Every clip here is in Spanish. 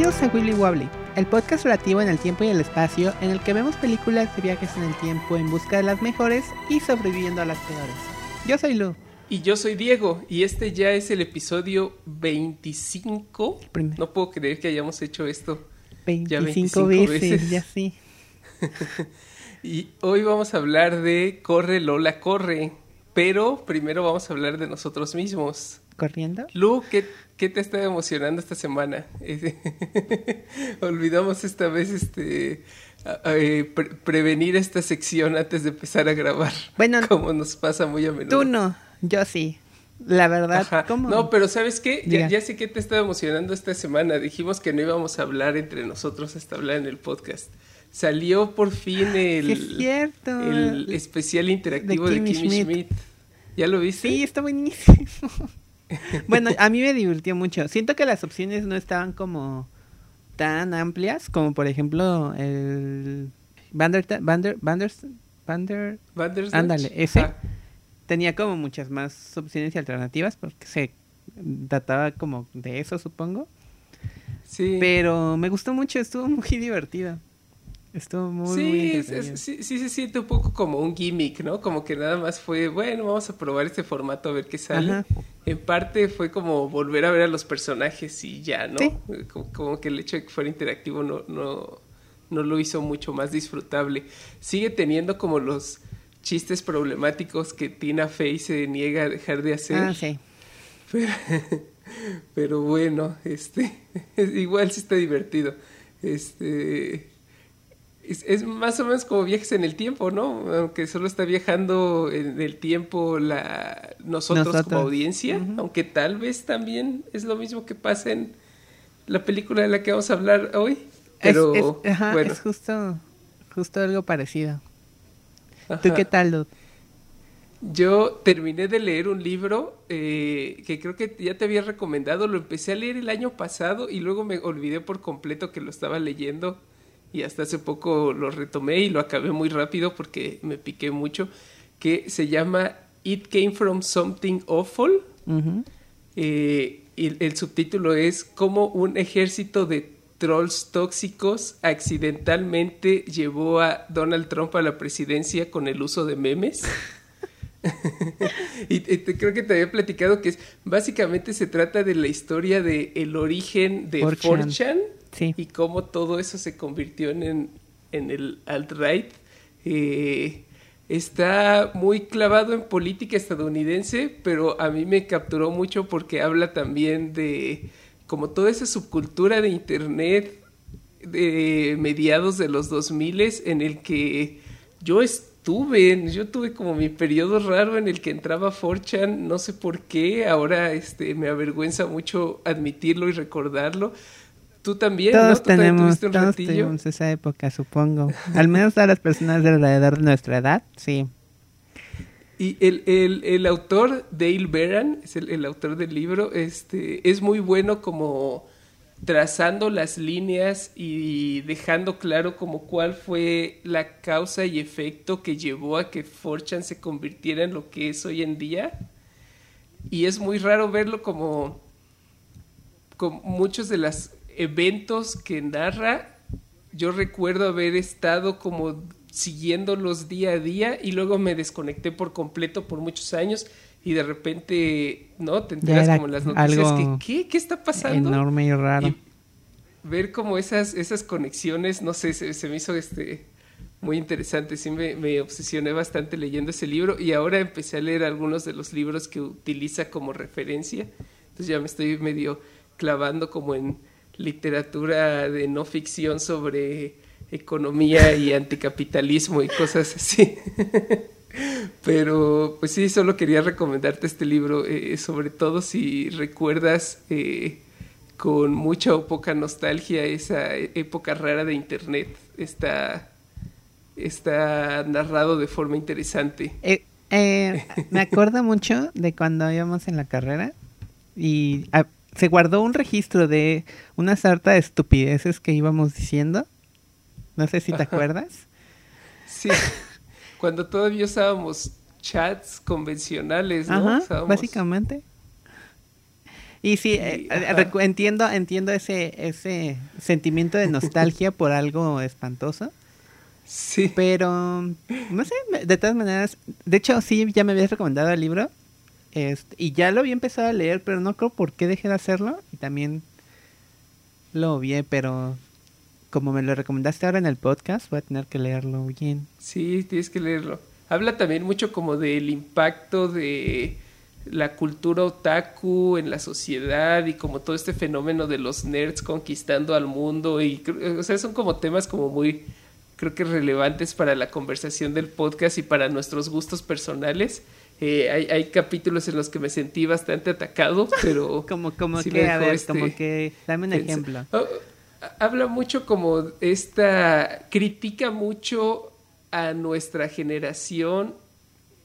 Bienvenidos a Willy Wobbly, el podcast relativo en el tiempo y el espacio en el que vemos películas de viajes en el tiempo en busca de las mejores y sobreviviendo a las peores. Yo soy Lu. Y yo soy Diego, y este ya es el episodio 25. No puedo creer que hayamos hecho esto 25, veces, ya sí. y hoy vamos a hablar de Corre Lola Corre, pero primero vamos a hablar de nosotros mismos. ¿Corriendo? Lu, ¿qué, te está emocionando esta semana? Olvidamos esta vez este eh, prevenir esta sección antes de empezar a grabar. Bueno, como nos pasa muy a menudo. Tú no. Yo sí. La verdad, ¿cómo? No, pero ¿sabes qué? Ya, sé que te estaba emocionando esta semana. Dijimos que no íbamos a hablar entre nosotros hasta hablar en el podcast. Salió por fin el, cierto. el especial interactivo de Kimmy, Schmidt. ¿Ya lo viste? Sí, está buenísimo. bueno, a mí me divirtió mucho. Siento que las opciones no estaban como tan amplias como por ejemplo el Vander Vander Vander Vander Ándale, ese tenía como muchas más opciones y alternativas porque se trataba como de eso, supongo. Sí. Pero me gustó mucho, estuvo muy divertido. Estuvo muy, sí, sí, sí, se siente un poco como un gimmick, ¿no? Como que nada más fue, bueno, vamos a probar este formato a ver qué sale. En parte fue como volver a ver a los personajes y ya, ¿no? Como, que el hecho de que fuera interactivo no, no, no lo hizo mucho más disfrutable. Sigue teniendo como los chistes problemáticos que Tina Fey se niega a dejar de hacer. Ah, sí. Pero, bueno, este, igual sí está divertido. Este, es, más o menos como viajes en el tiempo, ¿no? Aunque solo está viajando en el tiempo la, nosotros, como audiencia, aunque tal vez también es lo mismo que pasa en la película de la que vamos a hablar hoy. Pero bueno. es justo, justo algo parecido. ¿Tú qué tal, Yo terminé de leer un libro eh, que creo que ya te había recomendado. Lo empecé a leer el año pasado y luego me olvidé por completo que lo estaba leyendo. Y hasta hace poco lo retomé y lo acabé muy rápido porque me piqué mucho. Que se llama It Came From Something Awful. Eh, y el subtítulo es Cómo un ejército de trolls tóxicos accidentalmente llevó a Donald Trump a la presidencia con el uso de memes. y, creo que te había platicado que es, básicamente se trata de la historia de el origen de 4chan, y cómo todo eso se convirtió en, en el alt-right. Eh, está muy clavado en política estadounidense, pero a mí me capturó mucho porque habla también de como toda esa subcultura de internet de mediados de los 2000 en el que yo estuve, yo tuve como mi periodo raro en el que entraba 4 no sé por qué, ahora este me avergüenza mucho admitirlo y recordarlo. Tú también, todos ¿no? tenemos, todos tenemos esa época, supongo. Al menos a las personas de alrededor de nuestra edad, sí. Y el, el, el, autor, Dale Beran, es el, autor del libro, este, es muy bueno como trazando las líneas y dejando claro como cuál fue la causa y efecto que llevó a que Forchan se convirtiera en lo que es hoy en día. Y es muy raro verlo como, como muchos de los eventos que narra. Yo recuerdo haber estado como siguiéndolos día a día y luego me desconecté por completo por muchos años y de repente, ¿no? Te enteras como las noticias que, ¿qué? ¿Qué está pasando? Enorme y raro. ver como esas, esas conexiones, no sé, se, me hizo este muy interesante, sí me, me, obsesioné bastante leyendo ese libro y ahora empecé a leer algunos de los libros que utiliza como referencia, entonces ya me estoy medio clavando como en literatura de no ficción sobre economía y anticapitalismo y cosas así. Pero pues sí, solo quería recomendarte este libro, eh, sobre todo si recuerdas eh, con mucha o poca nostalgia esa época rara de Internet. Está, está narrado de forma interesante. Eh, me acuerdo mucho de cuando íbamos en la carrera y ah, se guardó un registro de una sarta de estupideces que íbamos diciendo no sé si te acuerdas. Sí, cuando todavía usábamos chats convencionales, ¿no? Ajá, básicamente. Y sí, eh, entiendo, entiendo ese, ese sentimiento de nostalgia por algo espantoso. Sí. Pero, no sé, de todas maneras, de hecho sí, ya me habías recomendado el libro. Este, y ya lo había empezado a leer, pero no creo por qué dejé de hacerlo. Y también lo vi, pero como me lo recomendaste ahora en el podcast, voy a tener que leerlo bien. Sí, tienes que leerlo. Habla también mucho como del impacto de la cultura otaku en la sociedad y como todo este fenómeno de los nerds conquistando al mundo y o sea son como temas como muy creo que relevantes para la conversación del podcast y para nuestros gustos personales. Eh, hay, hay, capítulos en los que me sentí bastante atacado pero como como que a ver como este que dame un ejemplo. Oh, habla mucho como esta critica mucho a nuestra generación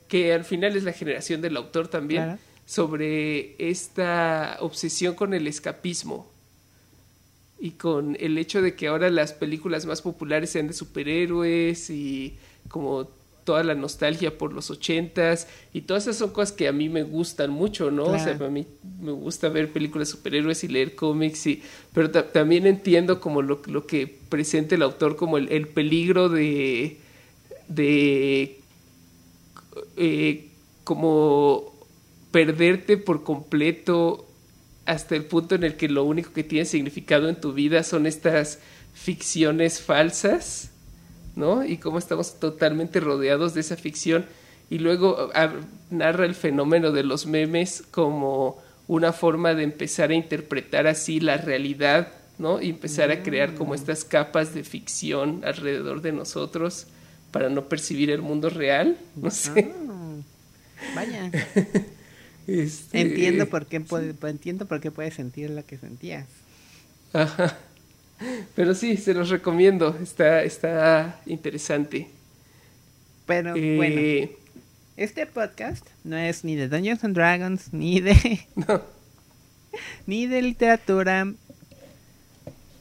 que al final es la generación del autor también, sobre esta obsesión con el escapismo y con el hecho de que ahora las películas más populares sean de superhéroes y como toda la nostalgia por los ochentas y todas esas son cosas que a mí me gustan mucho, ¿no? O sea, a mí me gusta ver películas de superhéroes y leer cómics, y, pero también entiendo como lo, lo, que presenta el autor como el, el peligro de, de eh, como perderte por completo hasta el punto en el que lo único que tiene significado en tu vida son estas ficciones falsas, ¿no? Y cómo estamos totalmente rodeados de esa ficción. Y luego narra el fenómeno de los memes como una forma de empezar a interpretar así la realidad, ¿no? Y empezar a crear como mm. estas capas de ficción alrededor de nosotros para no percibir el mundo real, no sé. Ah, vaya. Este, entiendo por qué entiendo por qué puedes sentir lo que sentías. Ajá. Pero sí, se los recomiendo, está está interesante. Pero eh, bueno, este podcast no es ni de Dungeons and Dragons ni de ni de literatura.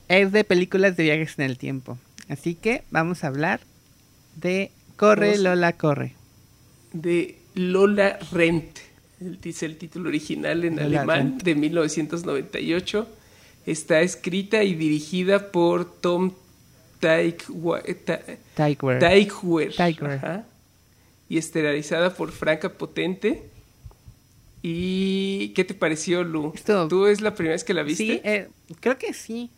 Es de películas de viajes en el tiempo. Así que vamos a hablar de Corre Lola Corre. De Lola Rent, dice el título original en alemán de 1998. Está escrita y dirigida por Tom Tykwer. Y estelarizada por Franca Potente. ¿Y qué te pareció, Lu? ¿Tú es la primera vez que la viste? Sí, eh, creo que sí.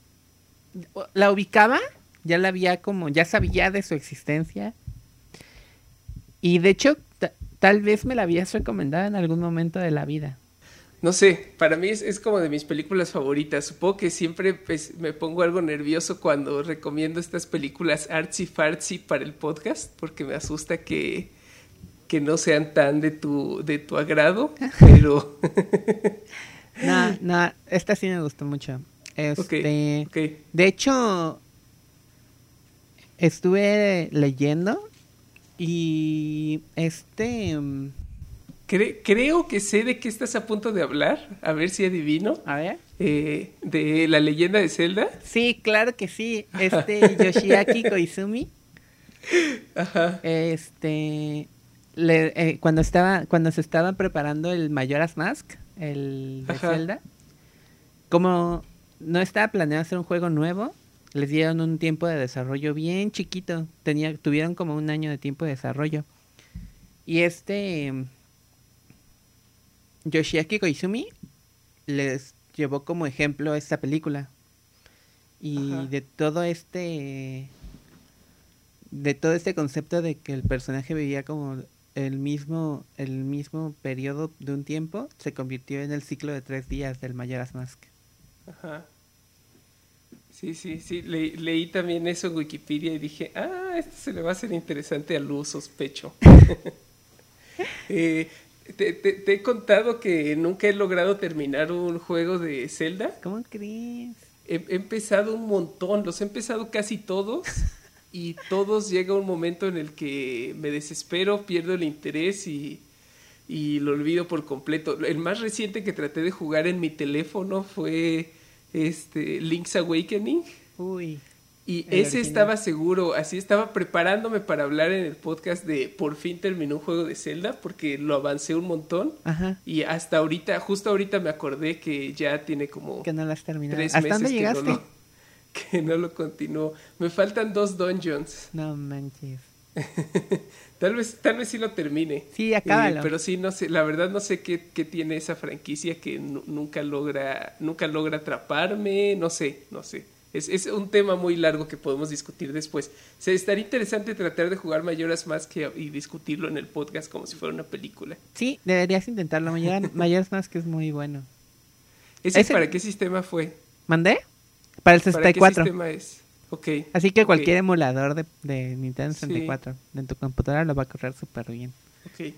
¿La ubicaba? ya la había como, ya sabía de su existencia. Y de hecho, tal vez me la habías recomendado en algún momento de la vida. No sé, para mí es, como de mis películas favoritas. Supongo que siempre pues, me pongo algo nervioso cuando recomiendo estas películas artsy fartsy para el podcast, porque me asusta que, que no sean tan de tu, de tu agrado, pero... no, no, esta sí me gustó mucho. Este, De hecho, estuve leyendo y este... Mm, creo que sé de qué estás a punto de hablar. A ver si adivino. A ver. Eh, de la leyenda de Zelda. Sí, claro que sí. Este Yoshiaki Koizumi. Ajá. Este. Eh, cuando estaba cuando se estaba preparando el Majora's Mask, el de Zelda, como no estaba planeado hacer un juego nuevo, les dieron un tiempo de desarrollo bien chiquito. Tenía, tuvieron como un año de tiempo de desarrollo. Y este Yoshiaki Koizumi les llevó como ejemplo esta película. Y de todo este de todo este concepto de que el personaje vivía como el mismo el mismo periodo de un tiempo se convirtió en el ciclo de tres días del Majora's Mask. Ajá. Sí, sí, sí. leí también eso en Wikipedia y dije, ah, esto se le va a hacer interesante a Luz, sospecho. eh, te, he contado que nunca he logrado terminar un juego de Zelda. ¿Cómo crees? He, empezado un montón, los he empezado casi todos y todos llega un momento en el que me desespero, pierdo el interés y, y lo olvido por completo. El más reciente que traté de jugar en mi teléfono fue este Link's Awakening. Uy. Y ese original. estaba seguro, así estaba preparándome para hablar en el podcast de por fin terminó un juego de Zelda porque lo avancé un montón Ajá. y hasta ahorita, justo ahorita me acordé que ya tiene como Que no las terminaste. tres ¿Hasta meses dónde que no, lo, que no lo continúo. Me faltan dos dungeons. No manches. Tal vez, tal vez sí lo termine. Sí, acábalo. Eh, pero sí, no sé, la verdad no sé qué, qué tiene esa franquicia que nu- nunca logra, nunca logra atraparme, no sé, no sé. Es, es un tema muy largo que podemos discutir después. O sea, estaría interesante tratar de jugar Mayoras más que y discutirlo en el podcast como si fuera una película. Sí, deberías intentarlo. Mayor, Mayor más que es muy bueno. ¿Ese, Ese- para qué sistema fue? ¿Mandé? Para el ¿Para qué 64. sistema es? Ok. Así que cualquier emulador de, de Nintendo Sí. 64 en tu computadora lo va a correr súper bien. Ok.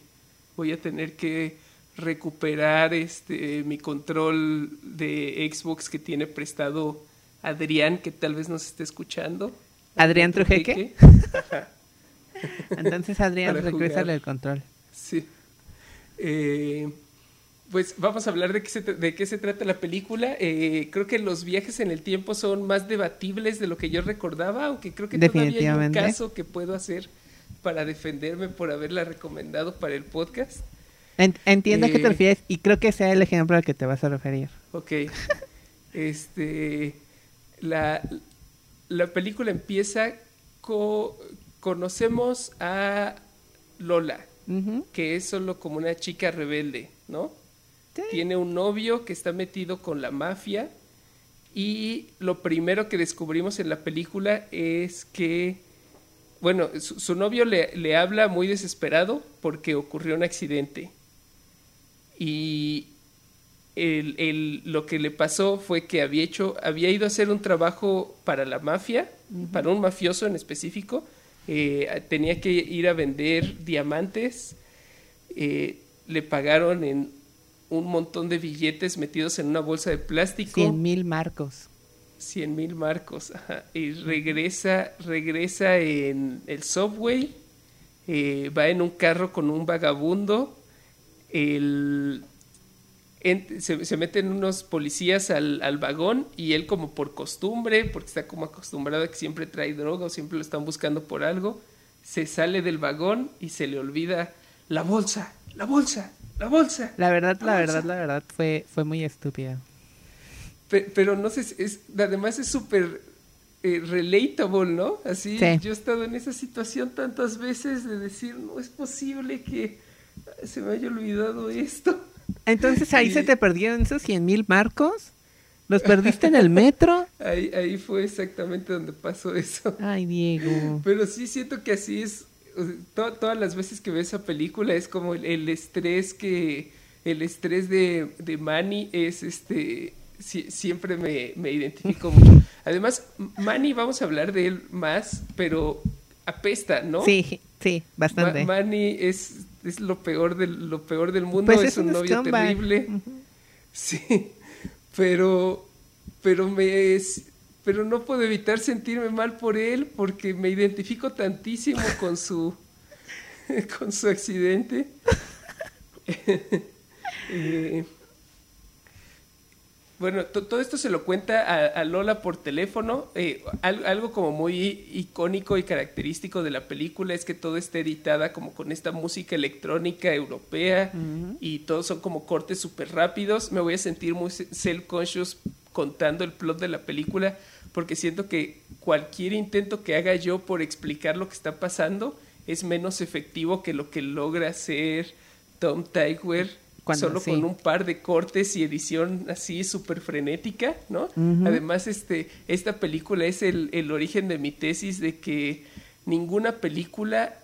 Voy a tener que recuperar este mi control de Xbox que tiene prestado Adrián, que tal vez nos esté escuchando. ¿Adrián Trujeque? Ajá, Entonces, Adrián, regrésale el control. sí. Eh, pues vamos a hablar de qué se, de qué se trata la película. Eh, creo que los viajes en el tiempo son más debatibles de lo que yo recordaba, aunque creo que todavía hay un caso que puedo hacer para defenderme por haberla recomendado para el podcast. En- entiendo a qué te Eh. refieres y creo que sea el ejemplo al que te vas a referir. Ok. Este. La, la película empieza. co- conocemos a Lola, que es solo como una chica rebelde, ¿no? Tiene un novio que está metido con la mafia. Y lo primero que descubrimos en la película es que. Bueno, su, su novio le, le habla muy desesperado porque ocurrió un accidente. Y el, el- lo que le pasó fue que había hecho, había ido a hacer un trabajo para la mafia, para un mafioso en específico. Eh, tenía que ir a vender diamantes. Eh, le pagaron en un montón de billetes metidos en una bolsa de plástico. 100 mil marcos. 100 mil marcos. ajá, Y regresa, regresa en el subway. eh, va en un carro con un vagabundo. El, en- se, se meten unos policías al, al vagón y él como por costumbre, porque está como acostumbrado a que siempre trae droga o siempre lo están buscando por algo, se sale del vagón y se le olvida la bolsa, la bolsa, la bolsa. La verdad, la Ah, verdad, la verdad fue, fue muy estúpida. Pe- pero no sé, es, además es súper eh, relatable, ¿no? Así, Sí. yo he estado en esa situación tantas veces de decir, no es posible que se me haya olvidado esto. Entonces ahí Y- se te perdieron esos 100 mil marcos. ¿Los perdiste en el metro? Ahí, ahí fue exactamente donde pasó eso. Ay, Diego. Pero sí siento que así es, to- todas las veces que veo esa película es como el, el estrés que, el estrés de, de Manny es este, si- siempre me, me identifico mucho. Además, Manny, vamos a hablar de él más, pero apesta, ¿no? Sí, sí, Ma- bastante. Manny es, es lo peor del, lo peor del mundo, Pues es, es un un novio terrible. Sí, pero, pero me es, pero no puedo evitar sentirme mal por él porque me identifico tantísimo con su, con su accidente. Eh, bueno, to- todo esto se lo cuenta a, a Lola por teléfono. Eh, al- algo como muy icónico y característico de la película es que todo está editada como con esta música electrónica europea y todos son como cortes súper rápidos. Me voy a sentir muy se- self-conscious contando el plot de la película porque siento que cualquier intento que haga yo por explicar lo que está pasando es menos efectivo que lo que logra hacer Tom Cuando- solo sí. con un par de cortes y edición así súper frenética, ¿no? Además, este, esta película es el, el origen de mi tesis de que ninguna película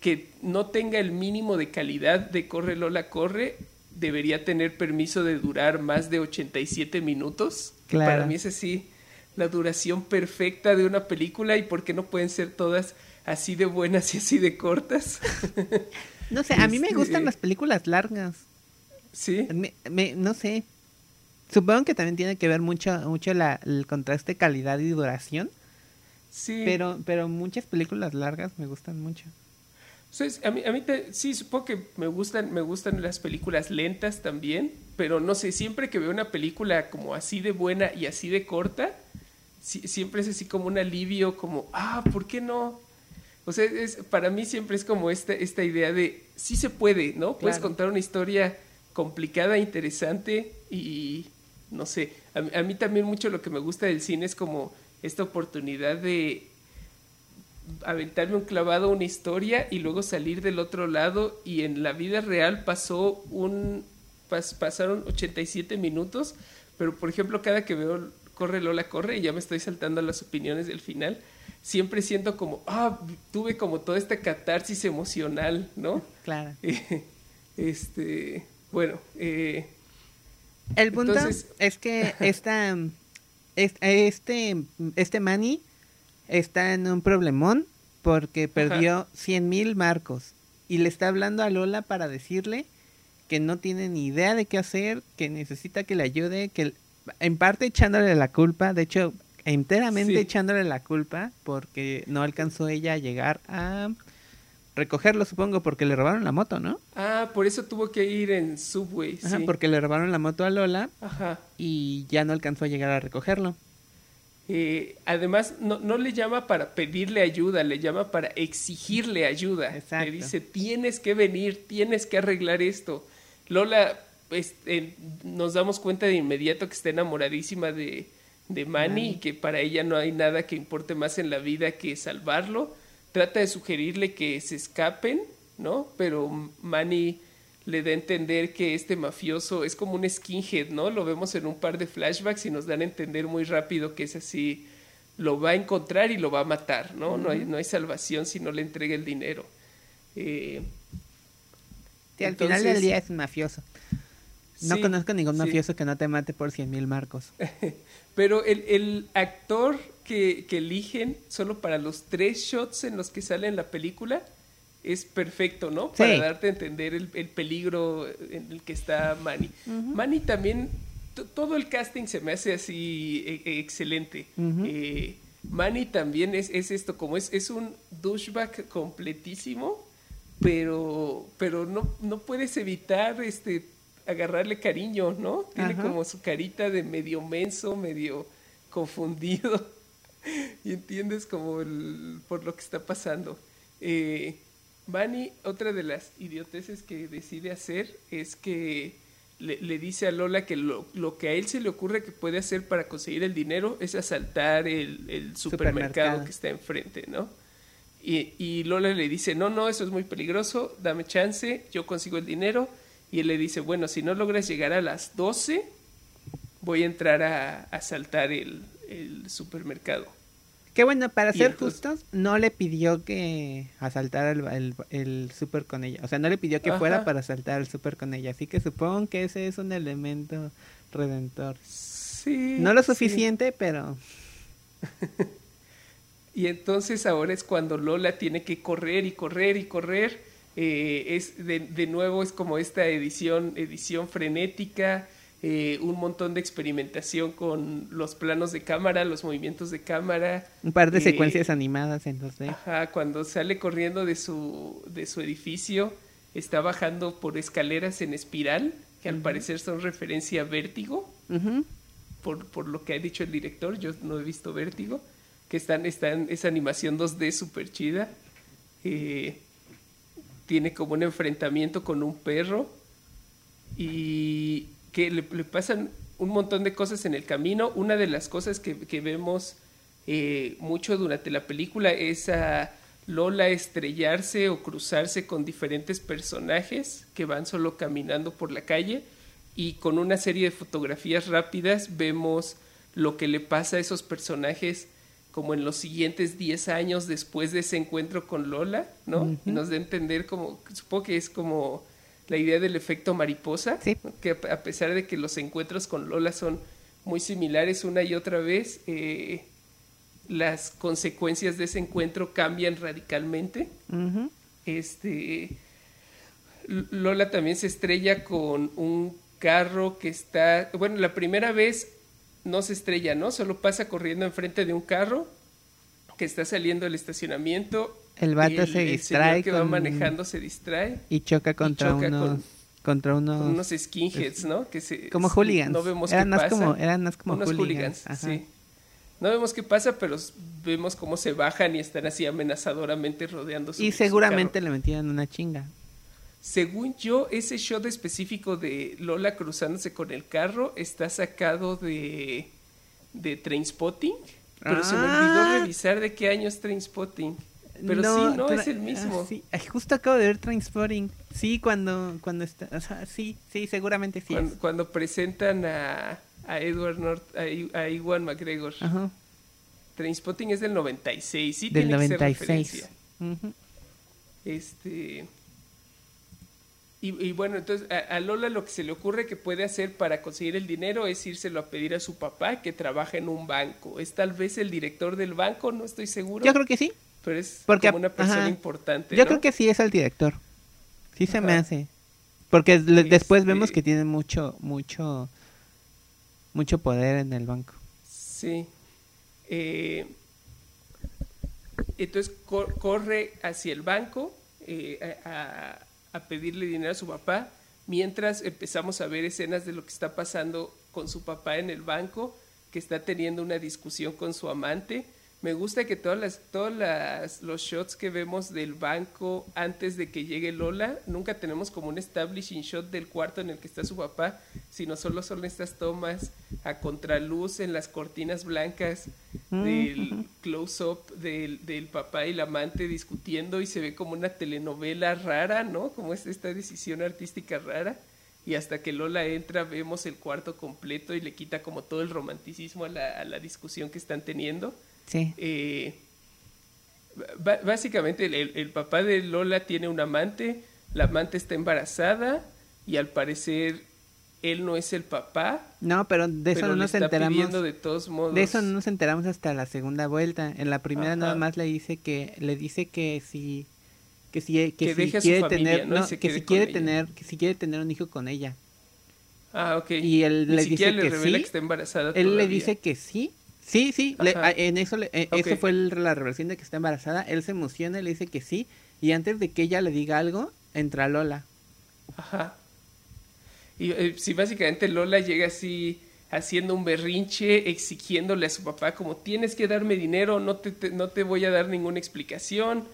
que no tenga el mínimo de calidad de Corre Lola Corre debería tener permiso de durar más de 87 minutos. Que Claro. Para mí es así la duración perfecta de una película y por qué no pueden ser todas así de buenas y así de cortas. No sé, a mí me Este- gustan las películas largas. sí. Me- me- no sé. Supongo que también tiene que ver mucho, mucho la- el contraste calidad y duración. Sí. Pero, pero muchas películas largas me gustan mucho. A mí, a mí te- sí, supongo que me gustan, me gustan las películas lentas también, pero no sé, siempre que veo una película como así de buena y así de corta, siempre es así como un alivio, como, ah, ¿por qué no? O sea, es, para mí siempre es como esta, esta idea de, sí se puede, ¿no? Puedes contar una historia complicada, interesante y, no sé, a, mí también mucho lo que me gusta del cine es como esta oportunidad de aventarme un clavado a una historia y luego salir del otro lado y en la vida real pasó un pasaron 87 minutos, pero por ejemplo cada que veo corre Lola corre y ya me estoy saltando las opiniones del final, siempre siento como, ah, tuve como toda esta catarsis emocional, ¿no? Claro. este, bueno, eh, el punto es que esta, este, este Manny está en un problemón porque perdió 100 mil marcos y le está hablando a Lola para decirle que no tiene ni idea de qué hacer, que necesita que le ayude, que en parte echándole la culpa, de hecho enteramente echándole la culpa porque no alcanzó ella a llegar a recogerlo, supongo, porque le robaron la moto, ¿no? Ah, por eso tuvo que ir en subway. Ajá, porque le robaron la moto a Lola Ajá. y ya no alcanzó a llegar a recogerlo. Eh, además, no, no, le llama para pedirle ayuda, le llama para exigirle ayuda. Exacto. Le dice, tienes que venir, tienes que arreglar esto. Lola, pues, nos damos cuenta de inmediato que está enamoradísima de, de Manny y que para ella no hay nada que importe más en la vida que salvarlo trata de sugerirle que se escapen, ¿no? Pero Manny le da a entender que este mafioso es como un skinhead, ¿no? Lo vemos en un par de flashbacks y nos dan a entender muy rápido que es así, lo va a encontrar y lo va a matar, ¿no? no, hay, no hay salvación si no le entrega el dinero. Eh, al final del día es un mafioso. No conozco ningún mafioso que no te mate por cien mil marcos. Pero el, el actor que, eligen solo para los tres shots en los que sale en la película es perfecto, ¿no? Para darte a entender el, peligro en el que está Manny. Manny también, todo el casting se me hace así e, e, excelente. Eh, Manny también es, es, esto, como es, es un douchebag completísimo, pero, pero no, no puedes evitar este agarrarle cariño, ¿no? Tiene como su carita de medio menso, medio confundido. y entiendes como el, por lo que está pasando. Eh, otra de las idioteces que decide hacer es que le, dice a Lola que lo, que a él se le ocurre que puede hacer para conseguir el dinero es asaltar el, supermercado, que está enfrente, ¿no? Y, y, Lola le dice, no, no, eso es muy peligroso, dame chance, yo consigo el dinero. Y él le dice, bueno, si no logras llegar a las 12, voy a entrar a asaltar el, el supermercado. Qué bueno, para ser justos, no le pidió que asaltara el, el, super con ella. O sea, no le pidió que fuera para asaltar el super con ella. Así que supongo que ese es un elemento redentor. Sí. No lo suficiente, pero... y entonces ahora es cuando Lola tiene que correr y correr y correr. Eh, es de, de, nuevo es como esta edición, edición frenética eh, un montón de experimentación con los planos de cámara, los movimientos de cámara. Un par de eh, secuencias animadas entonces. Ajá, cuando sale corriendo de su, de su edificio, está bajando por escaleras en espiral, que al parecer son referencia a vértigo, por, por lo que ha dicho el director, yo no he visto vértigo, que están, están, esa animación 2D súper chida. Eh, tiene como un enfrentamiento con un perro y que le, pasan un montón de cosas en el camino. Una de las cosas que, vemos eh, mucho durante la película es a Lola estrellarse o cruzarse con diferentes personajes que van solo caminando por la calle y con una serie de fotografías rápidas vemos lo que le pasa a esos personajes como en los siguientes 10 años después de ese encuentro con Lola, ¿no? Y nos da a entender como, supongo que es como la idea del efecto mariposa, que a pesar de que los encuentros con Lola son muy similares una y otra vez, eh, las consecuencias de ese encuentro cambian radicalmente. Este Lola también se estrella con un carro que está, bueno, la primera vez no se estrella, ¿no? Solo pasa corriendo enfrente de un carro que está saliendo del estacionamiento el vato se distrae. El que va manejando se distrae. Y choca contra unos. contra unos. unos skinheads, ¿no? Que se, como hooligans. No vemos eran qué más Como, eran más como unos hooligans. sí. No vemos qué pasa, pero vemos cómo se bajan y están así amenazadoramente rodeando su Y su seguramente carro. le metían una chinga. Según yo, ese shot específico de Lola cruzándose con el carro está sacado de, de Trainspotting. Pero se me olvidó Ah. revisar de qué año es Trainspotting. Pero sí, no, es el mismo. ah, sí. Ay, justo acabo de ver Transporting. Sí, cuando, cuando está. O sea, sí, sí, seguramente sí. cuando, es. cuando presentan a, a Edward North, a, I- a Iwan McGregor. Ajá. Trainspotting es del 96, sí Del tiene que ser 96. referencia. Este. Y, y bueno, entonces a, a Lola lo que se le ocurre que puede hacer para conseguir el dinero es írselo a pedir a su papá que trabaja en un banco. Es tal vez el director del banco, no estoy seguro. Yo creo que sí. Pero es porque- como una persona ajá. importante. Yo creo que sí es el director. Sí se me hace. Porque después vemos que tiene mucho, mucho, mucho poder en el banco. Sí. Eh, entonces cor- corre hacia el banco eh, a- a pedirle dinero a su papá, mientras empezamos a ver escenas de lo que está pasando con su papá en el banco, que está teniendo una discusión con su amante. Me gusta que todas las, todos las, los shots que vemos del banco antes de que llegue Lola, nunca tenemos como un establishing shot del cuarto en el que está su papá, sino solo son estas tomas a contraluz en las cortinas blancas del close-up del, del papá y la amante discutiendo y se ve como una telenovela rara, ¿no? Como es esta decisión artística rara. Y hasta que Lola entra vemos el cuarto completo y le quita como todo el romanticismo a la, a la discusión que están teniendo. Sí. Eh, básicamente el, papá de Lola tiene un amante, la amante está embarazada y al parecer él no es el papá, No, pero de eso pero no nos enteramos. de todos modos. De eso no nos enteramos hasta la segunda vuelta. En la primera Ajá. nada más le dice que le dice que si que si que, Que si quiere familia, tener que si quiere ella. tener que si quiere tener un hijo con ella. Ah, ok. Y él Ni le dice le que sí. que está embarazada Él le dice que sí. Sí, sí, le- en eso le, eh, eso fue el- la revelación de que está embarazada. Él se emociona y le dice que sí y antes de que ella le diga algo, entra Lola. Ajá. Y eh, sí, básicamente Lola llega así haciendo un berrinche, exigiéndole a su papá como tienes que darme dinero, no te, te- no te voy a dar ninguna explicación,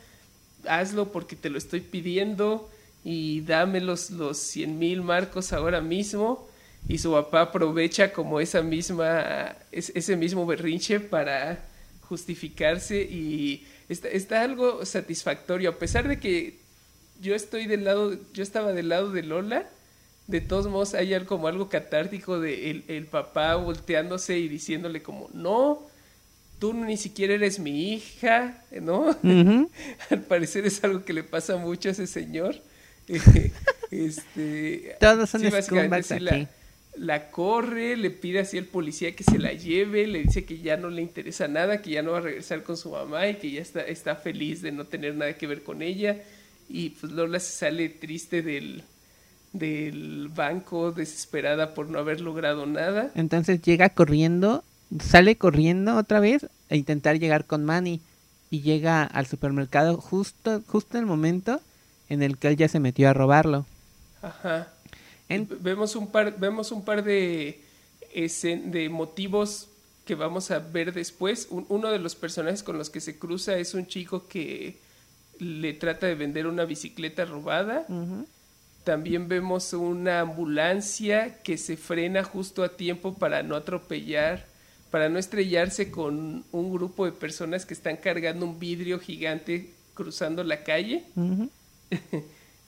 hazlo porque te lo estoy pidiendo y dame los, los 100 mil marcos ahora mismo. Y su papá aprovecha como esa misma, es- ese mismo berrinche para justificarse y está, está algo satisfactorio, a pesar de que yo estoy del lado, yo estaba del lado de Lola, de todos modos hay algo, como algo catártico de el, el papá volteándose y diciéndole como, no, tú ni siquiera eres mi hija, ¿no? Al parecer es algo que le pasa mucho a ese señor. este, Todos son básicamente scumbags sí aquí. La, corre, le pide así al policía que se la lleve, le dice que ya no le interesa nada, que ya no va a regresar con su mamá y que ya está, está feliz de no tener nada que ver con ella. Y pues Lola se sale triste del, del banco, desesperada por no haber logrado nada. Entonces llega corriendo, sale corriendo otra vez a intentar llegar con Manny y llega al supermercado justo justo en el momento en el que él ya se metió a robarlo. Ajá. En- Vemos un par, vemos un par de, de motivos que vamos a ver después. Un- uno de los personajes con los que se cruza es un chico que le trata de vender una bicicleta robada. También vemos una ambulancia que se frena justo a tiempo para no atropellar, para no estrellarse con un grupo de personas que están cargando un vidrio gigante cruzando la calle.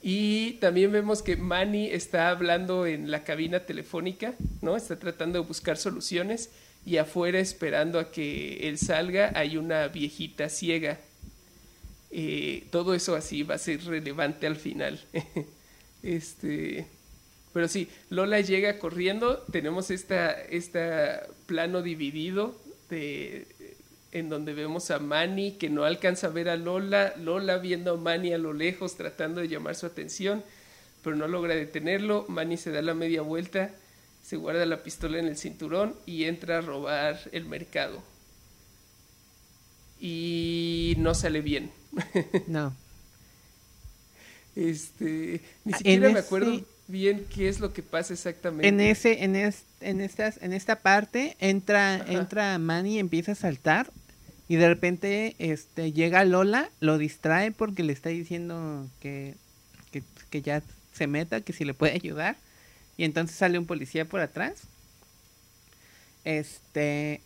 Y también vemos que Manny está hablando en la cabina telefónica, ¿no? Está tratando de buscar soluciones y afuera esperando a que él salga hay una viejita ciega. Eh, todo eso así va a ser relevante al final. este, pero sí, Lola llega corriendo, tenemos esta, esta plano dividido de en donde vemos a Manny que no alcanza a ver a Lola, Lola viendo a Manny a lo lejos tratando de llamar su atención, pero no logra detenerlo, Manny se da la media vuelta, se guarda la pistola en el cinturón y entra a robar el mercado. Y no sale bien. No. Este, ni Ah, siquiera en me ese- acuerdo. bien qué es lo que pasa exactamente. En ese, en en estas, en esta parte entra, entra Manny y empieza a saltar y de repente este llega Lola, lo distrae porque le está diciendo que, que, que ya se meta, que si le puede ayudar. Y entonces sale un policía por atrás. Este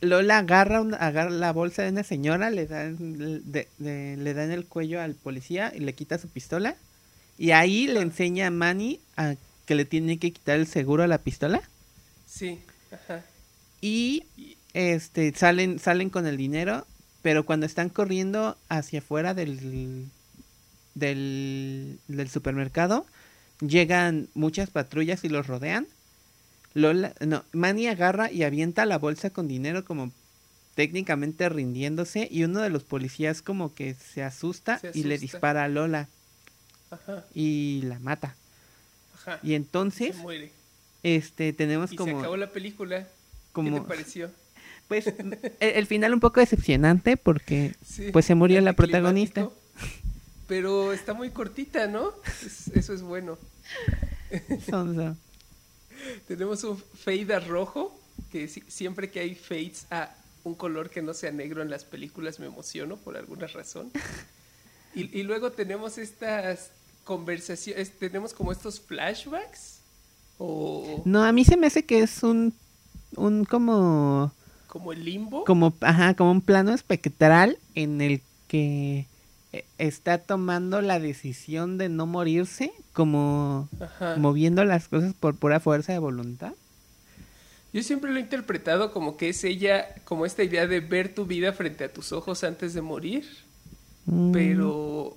Lola agarra, agarra la bolsa de una señora, le da, le da en el cuello al policía y le quita su pistola. Y ahí le enseña a Manny a que le tiene que quitar el seguro a la pistola. Sí, ajá. Y este salen salen con el dinero, pero cuando están corriendo hacia afuera del del, del supermercado, llegan muchas patrullas y los rodean. Lola, no, Manny agarra y avienta la bolsa con dinero como técnicamente rindiéndose y uno de los policías como que se asusta, y le dispara a Lola y la mata. Y entonces este tenemos como se acabó la película. ¿Qué te pareció? Pues el, final un poco decepcionante porque pues se murió la protagonista. Pero está muy cortita, ¿no? eso es bueno. Tenemos un fade a rojo, que siempre que hay fades a un color que no sea negro en las películas me emociono por alguna razón. Y, luego tenemos estas conversaciones, tenemos como estos flashbacks. O... No, a mí se me hace que es un, un como... Como el limbo. Como, ajá, como un plano espectral en el que eh, está tomando la decisión de no morirse, como moviendo las cosas por pura fuerza de voluntad. Yo siempre lo he interpretado como que es ella, como esta idea de ver tu vida frente a tus ojos antes de morir, mm. pero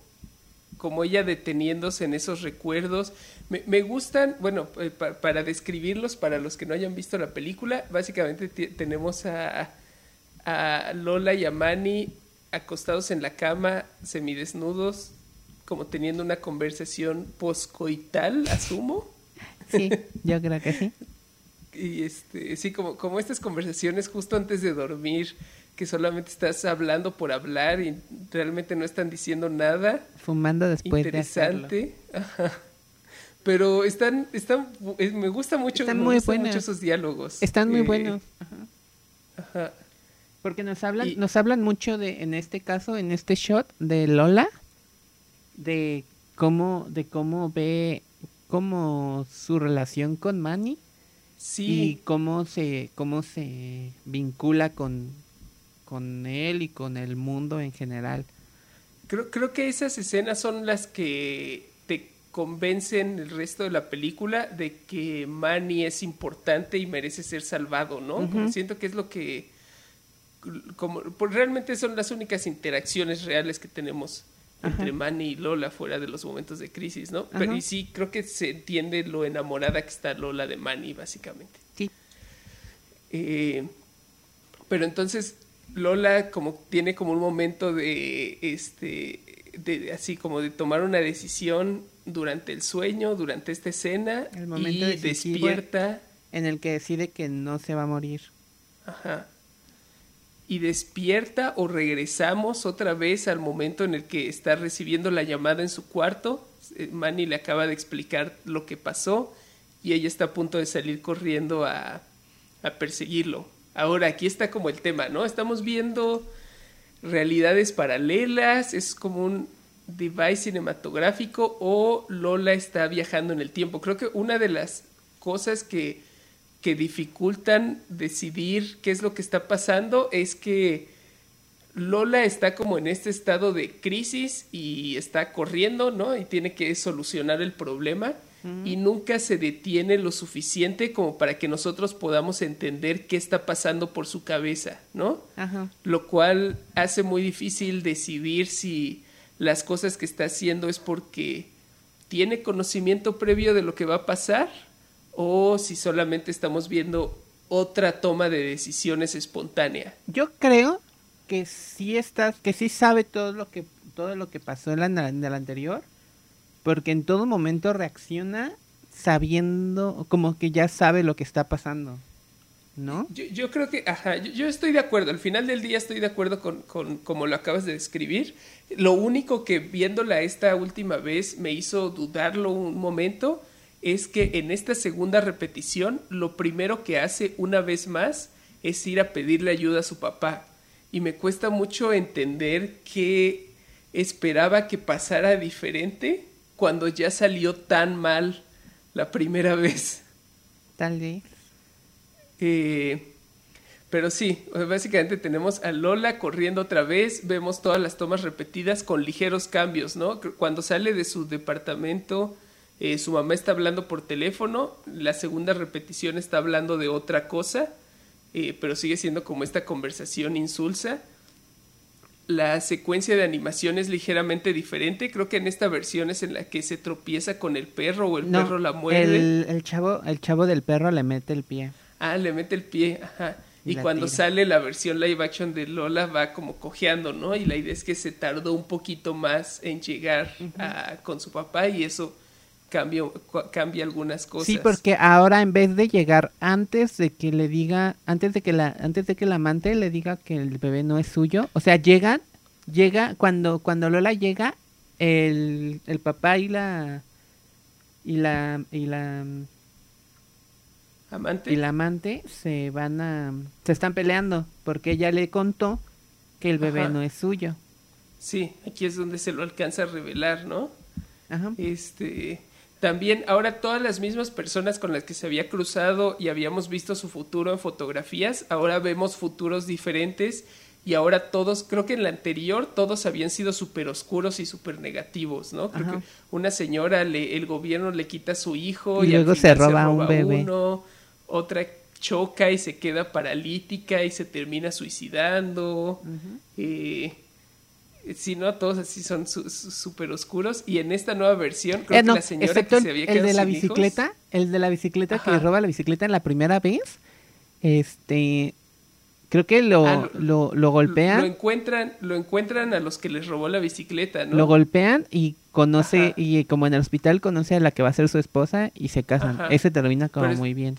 como ella deteniéndose en esos recuerdos. Me, gustan, bueno, eh, para describirlos, para los que no hayan visto la película, básicamente tenemos a, a Lola y a Manny acostados en la cama, semidesnudos, como teniendo una conversación poscoital, asumo. Sí, yo creo que sí. y este, sí, como, como estas conversaciones justo antes de dormir, que solamente estás hablando por hablar y realmente no están diciendo nada. Fumando después interesante. Pero están, están, me gusta mucho, están muy buenos. esos diálogos. Están muy eh, buenos. Ajá. Porque nos hablan, nos hablan mucho de, en este caso, en este shot, de Lola, de cómo, de cómo ve, cómo su relación con Manny. Sí. Y cómo se, cómo se vincula con, con él y con el mundo en general. Creo, creo que esas escenas son las que te convencen el resto de la película de que Manny es importante y merece ser salvado, ¿no? siento que es lo que como pues realmente son las únicas interacciones reales que tenemos entre Manny y Lola fuera de los momentos de crisis, ¿no? Pero y sí creo que se entiende lo enamorada que está Lola de Manny básicamente. Sí. Eh, pero entonces Lola como tiene como un momento de este de así como de tomar una decisión durante el sueño, durante esta escena el momento y despierta en el que decide que no se va a morir. Ajá y despierta o regresamos otra vez al momento en el que está recibiendo la llamada en su cuarto. Eh, Manny le acaba de explicar lo que pasó y ella está a punto de salir corriendo a, a perseguirlo. Ahora, aquí está como el tema, ¿no? Estamos viendo realidades paralelas, es como un device cinematográfico o Lola está viajando en el tiempo. Creo que una de las cosas que que dificultan decidir qué es lo que está pasando es que Lola está como en este estado de crisis y está corriendo, ¿no? Y tiene que solucionar el problema y nunca se detiene lo suficiente como para que nosotros podamos entender qué está pasando por su cabeza, ¿no? Lo cual hace muy difícil decidir si las cosas que está haciendo es porque tiene conocimiento previo de lo que va a pasar o si solamente estamos viendo otra toma de decisiones espontánea. Yo creo que sí está, que sí sabe todo lo que todo lo que pasó en la, en la anterior, porque en todo momento reacciona sabiendo como que ya sabe lo que está pasando. ¿no? Yo, creo que, ajá, yo, estoy de acuerdo, al final del día estoy de acuerdo con, con como lo acabas de describir. Lo único que viéndola esta última vez me hizo dudarlo un momento es que en esta segunda repetición lo primero que hace una vez más es ir a pedirle ayuda a su papá. Y me cuesta mucho entender que esperaba que pasara diferente cuando ya salió tan mal la primera vez. Tal vez. Eh, pero sí, básicamente tenemos a Lola corriendo otra vez, vemos todas las tomas repetidas con ligeros cambios, ¿no? Cuando sale de su departamento, eh, su mamá está hablando por teléfono, la segunda repetición está hablando de otra cosa, eh, pero sigue siendo como esta conversación insulsa. La secuencia de animación es ligeramente diferente. Creo que en esta versión es en la que se tropieza con el perro o el perro la muerde. El, chavo, el chavo del perro le mete el pie. Ah, le mete el pie, ajá. Y, cuando sale la versión live action de Lola va como cojeando, ¿no? Y la idea es que se tardó un poquito más en llegar con su papá y eso cambia, cambia algunas cosas. Sí, porque ahora en vez de llegar antes de que le diga, antes de que la, antes de que el amante le diga que el bebé no es suyo, o sea, llegan, llega, cuando, cuando Lola llega, el, el papá y la, y la, y la, amante. Y la amante se van a, se están peleando porque ella le contó que el bebé no es suyo. Sí, aquí es donde se lo alcanza a revelar, ¿no? Ajá. Este, también ahora todas las mismas personas con las que se había cruzado y habíamos visto su futuro en fotografías, ahora vemos futuros diferentes y ahora todos, creo que en la anterior todos habían sido súper oscuros y súper negativos, ¿no? Creo que una señora, le, el gobierno le quita a su hijo y, luego se roba, un bebé. otra choca y se queda paralítica y se termina suicidando. Si no, todos así son súper oscuros. Y en esta nueva versión, creo eh, que la señora que se había el de la bicicleta, el de la bicicleta que roba la bicicleta en la primera vez, este, creo que lo, ah, lo, lo, golpean. Lo encuentran, lo encuentran a los que les robó la bicicleta, ¿no? Lo golpean y conoce, y como en el hospital conoce a la que va a ser su esposa y se casan. Ese termina como muy bien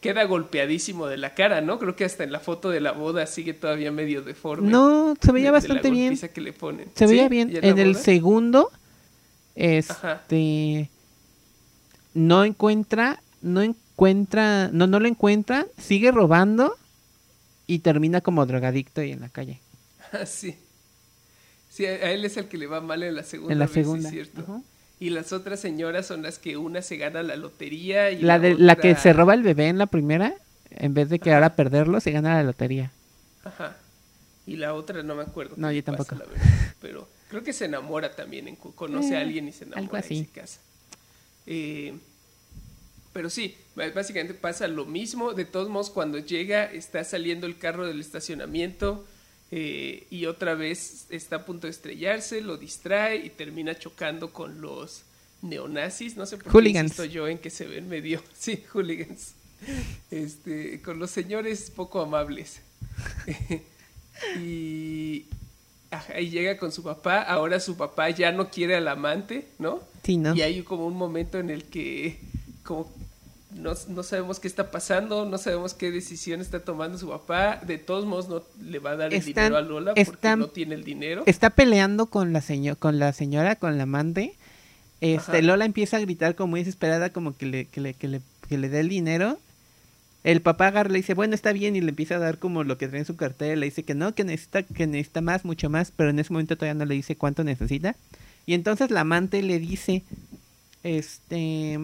queda golpeadísimo de la cara, ¿no? Creo que hasta en la foto de la boda sigue todavía medio deforme. No, se veía bastante bien. Que le ponen. Se veía bien. En, el segundo, este, no encuentra, no encuentra, no, no lo encuentra, sigue robando y termina como drogadicto y en la calle. Ah, sí. Sí, a él es el que le va mal en la segunda. En la segunda. cierto y las otras señoras son las que una se gana la lotería y la, de, la que se roba el bebé en la primera, en vez de que ahora perderlo, se gana la lotería. Ajá. Y la otra no me acuerdo. No, yo tampoco. pero creo que se enamora también, conoce a eh, alguien y se enamora algo casa. Eh, pero sí, básicamente pasa lo mismo. De todos modos, cuando llega, está saliendo el carro del estacionamiento eh, y otra vez está a punto de estrellarse, lo distrae y termina chocando con los neonazis, no sé por qué insisto yo en que se ven medio, sí, hooligans, este, con los señores poco amables. y ahí llega con su papá, ahora su papá ya no quiere al amante, ¿no? Sí, ¿no? Y hay como un momento en el que como no, no, sabemos qué está pasando, no sabemos qué decisión está tomando su papá. De todos modos, no le va a dar el dinero a Lola porque no tiene el dinero. Está peleando con la, con la señora, con la amante. Este, Lola empieza a gritar como muy desesperada, como que le, que le, que le, que le dé el dinero. El papá agarra, le dice, bueno, está bien, y le empieza a dar como lo que trae en su cartel. Le dice que no, que necesita, que necesita más, mucho más, pero en ese momento todavía no le dice cuánto necesita. Y entonces la amante le dice, este,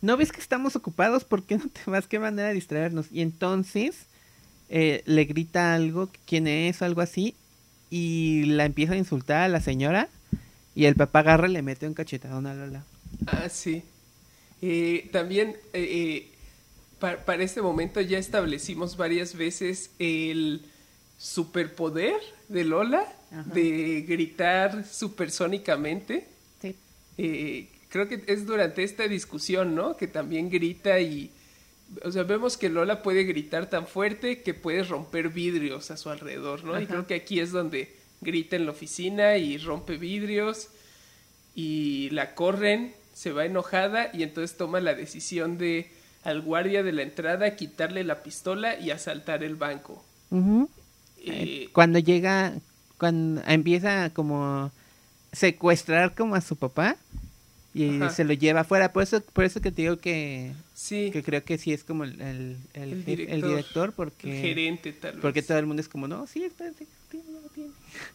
¿no ves que estamos ocupados? ¿Por qué no te vas? ¿Qué manera de distraernos? Y entonces eh, le grita algo, quién es, algo así, y la empieza a insultar a la señora, y el papá agarra y le mete un cachetadón a Lola. Ah, sí. Eh, también eh, para, este momento ya establecimos varias veces el superpoder de Lola de gritar supersónicamente. Sí creo que es durante esta discusión, ¿no? Que también grita y, o sea, vemos que Lola puede gritar tan fuerte que puede romper vidrios a su alrededor, ¿no? Y creo que aquí es donde grita en la oficina y rompe vidrios y la corren, se va enojada y entonces toma la decisión de al guardia de la entrada, quitarle la pistola y asaltar el banco. Eh, cuando llega, cuando empieza como secuestrar como a su papá y Ajá. se lo lleva afuera. Por eso, por eso que te digo que, Sí, que creo que sí es como el, el, el, El jefe- el director, director, el porque, gerente tal vez. porque todo el mundo es como, no, sí, espérate, ya lo tiene".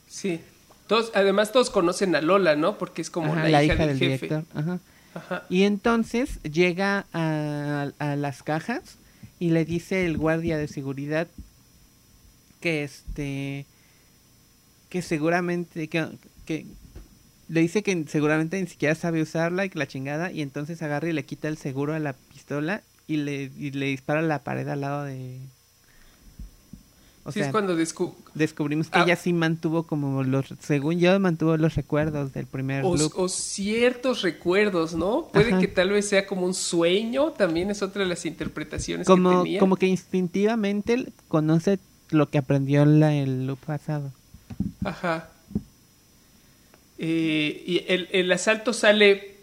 Sí. Todos, además todos conocen a Lola, ¿no? Porque es como Ajá, la, hija, del, jefe. director. Ajá. Ajá. Y entonces llega a, a las cajas y le dice el guardia de seguridad que este que seguramente que, que le dice que seguramente ni siquiera sabe usarla y que la chingada y entonces agarra y le quita el seguro a la pistola y le, y le dispara a la pared al lado de o sí, sea, es cuando descu- descubrimos que Ah. ella sí mantuvo como los según yo mantuvo los recuerdos del primer o, loop. o ciertos recuerdos, ¿no? Puede Ajá. que tal vez sea como un sueño, también es otra de las interpretaciones que como, tenía. como que instintivamente conoce lo que aprendió en la, el loop pasado. Ajá. Eh, y el, el asalto sale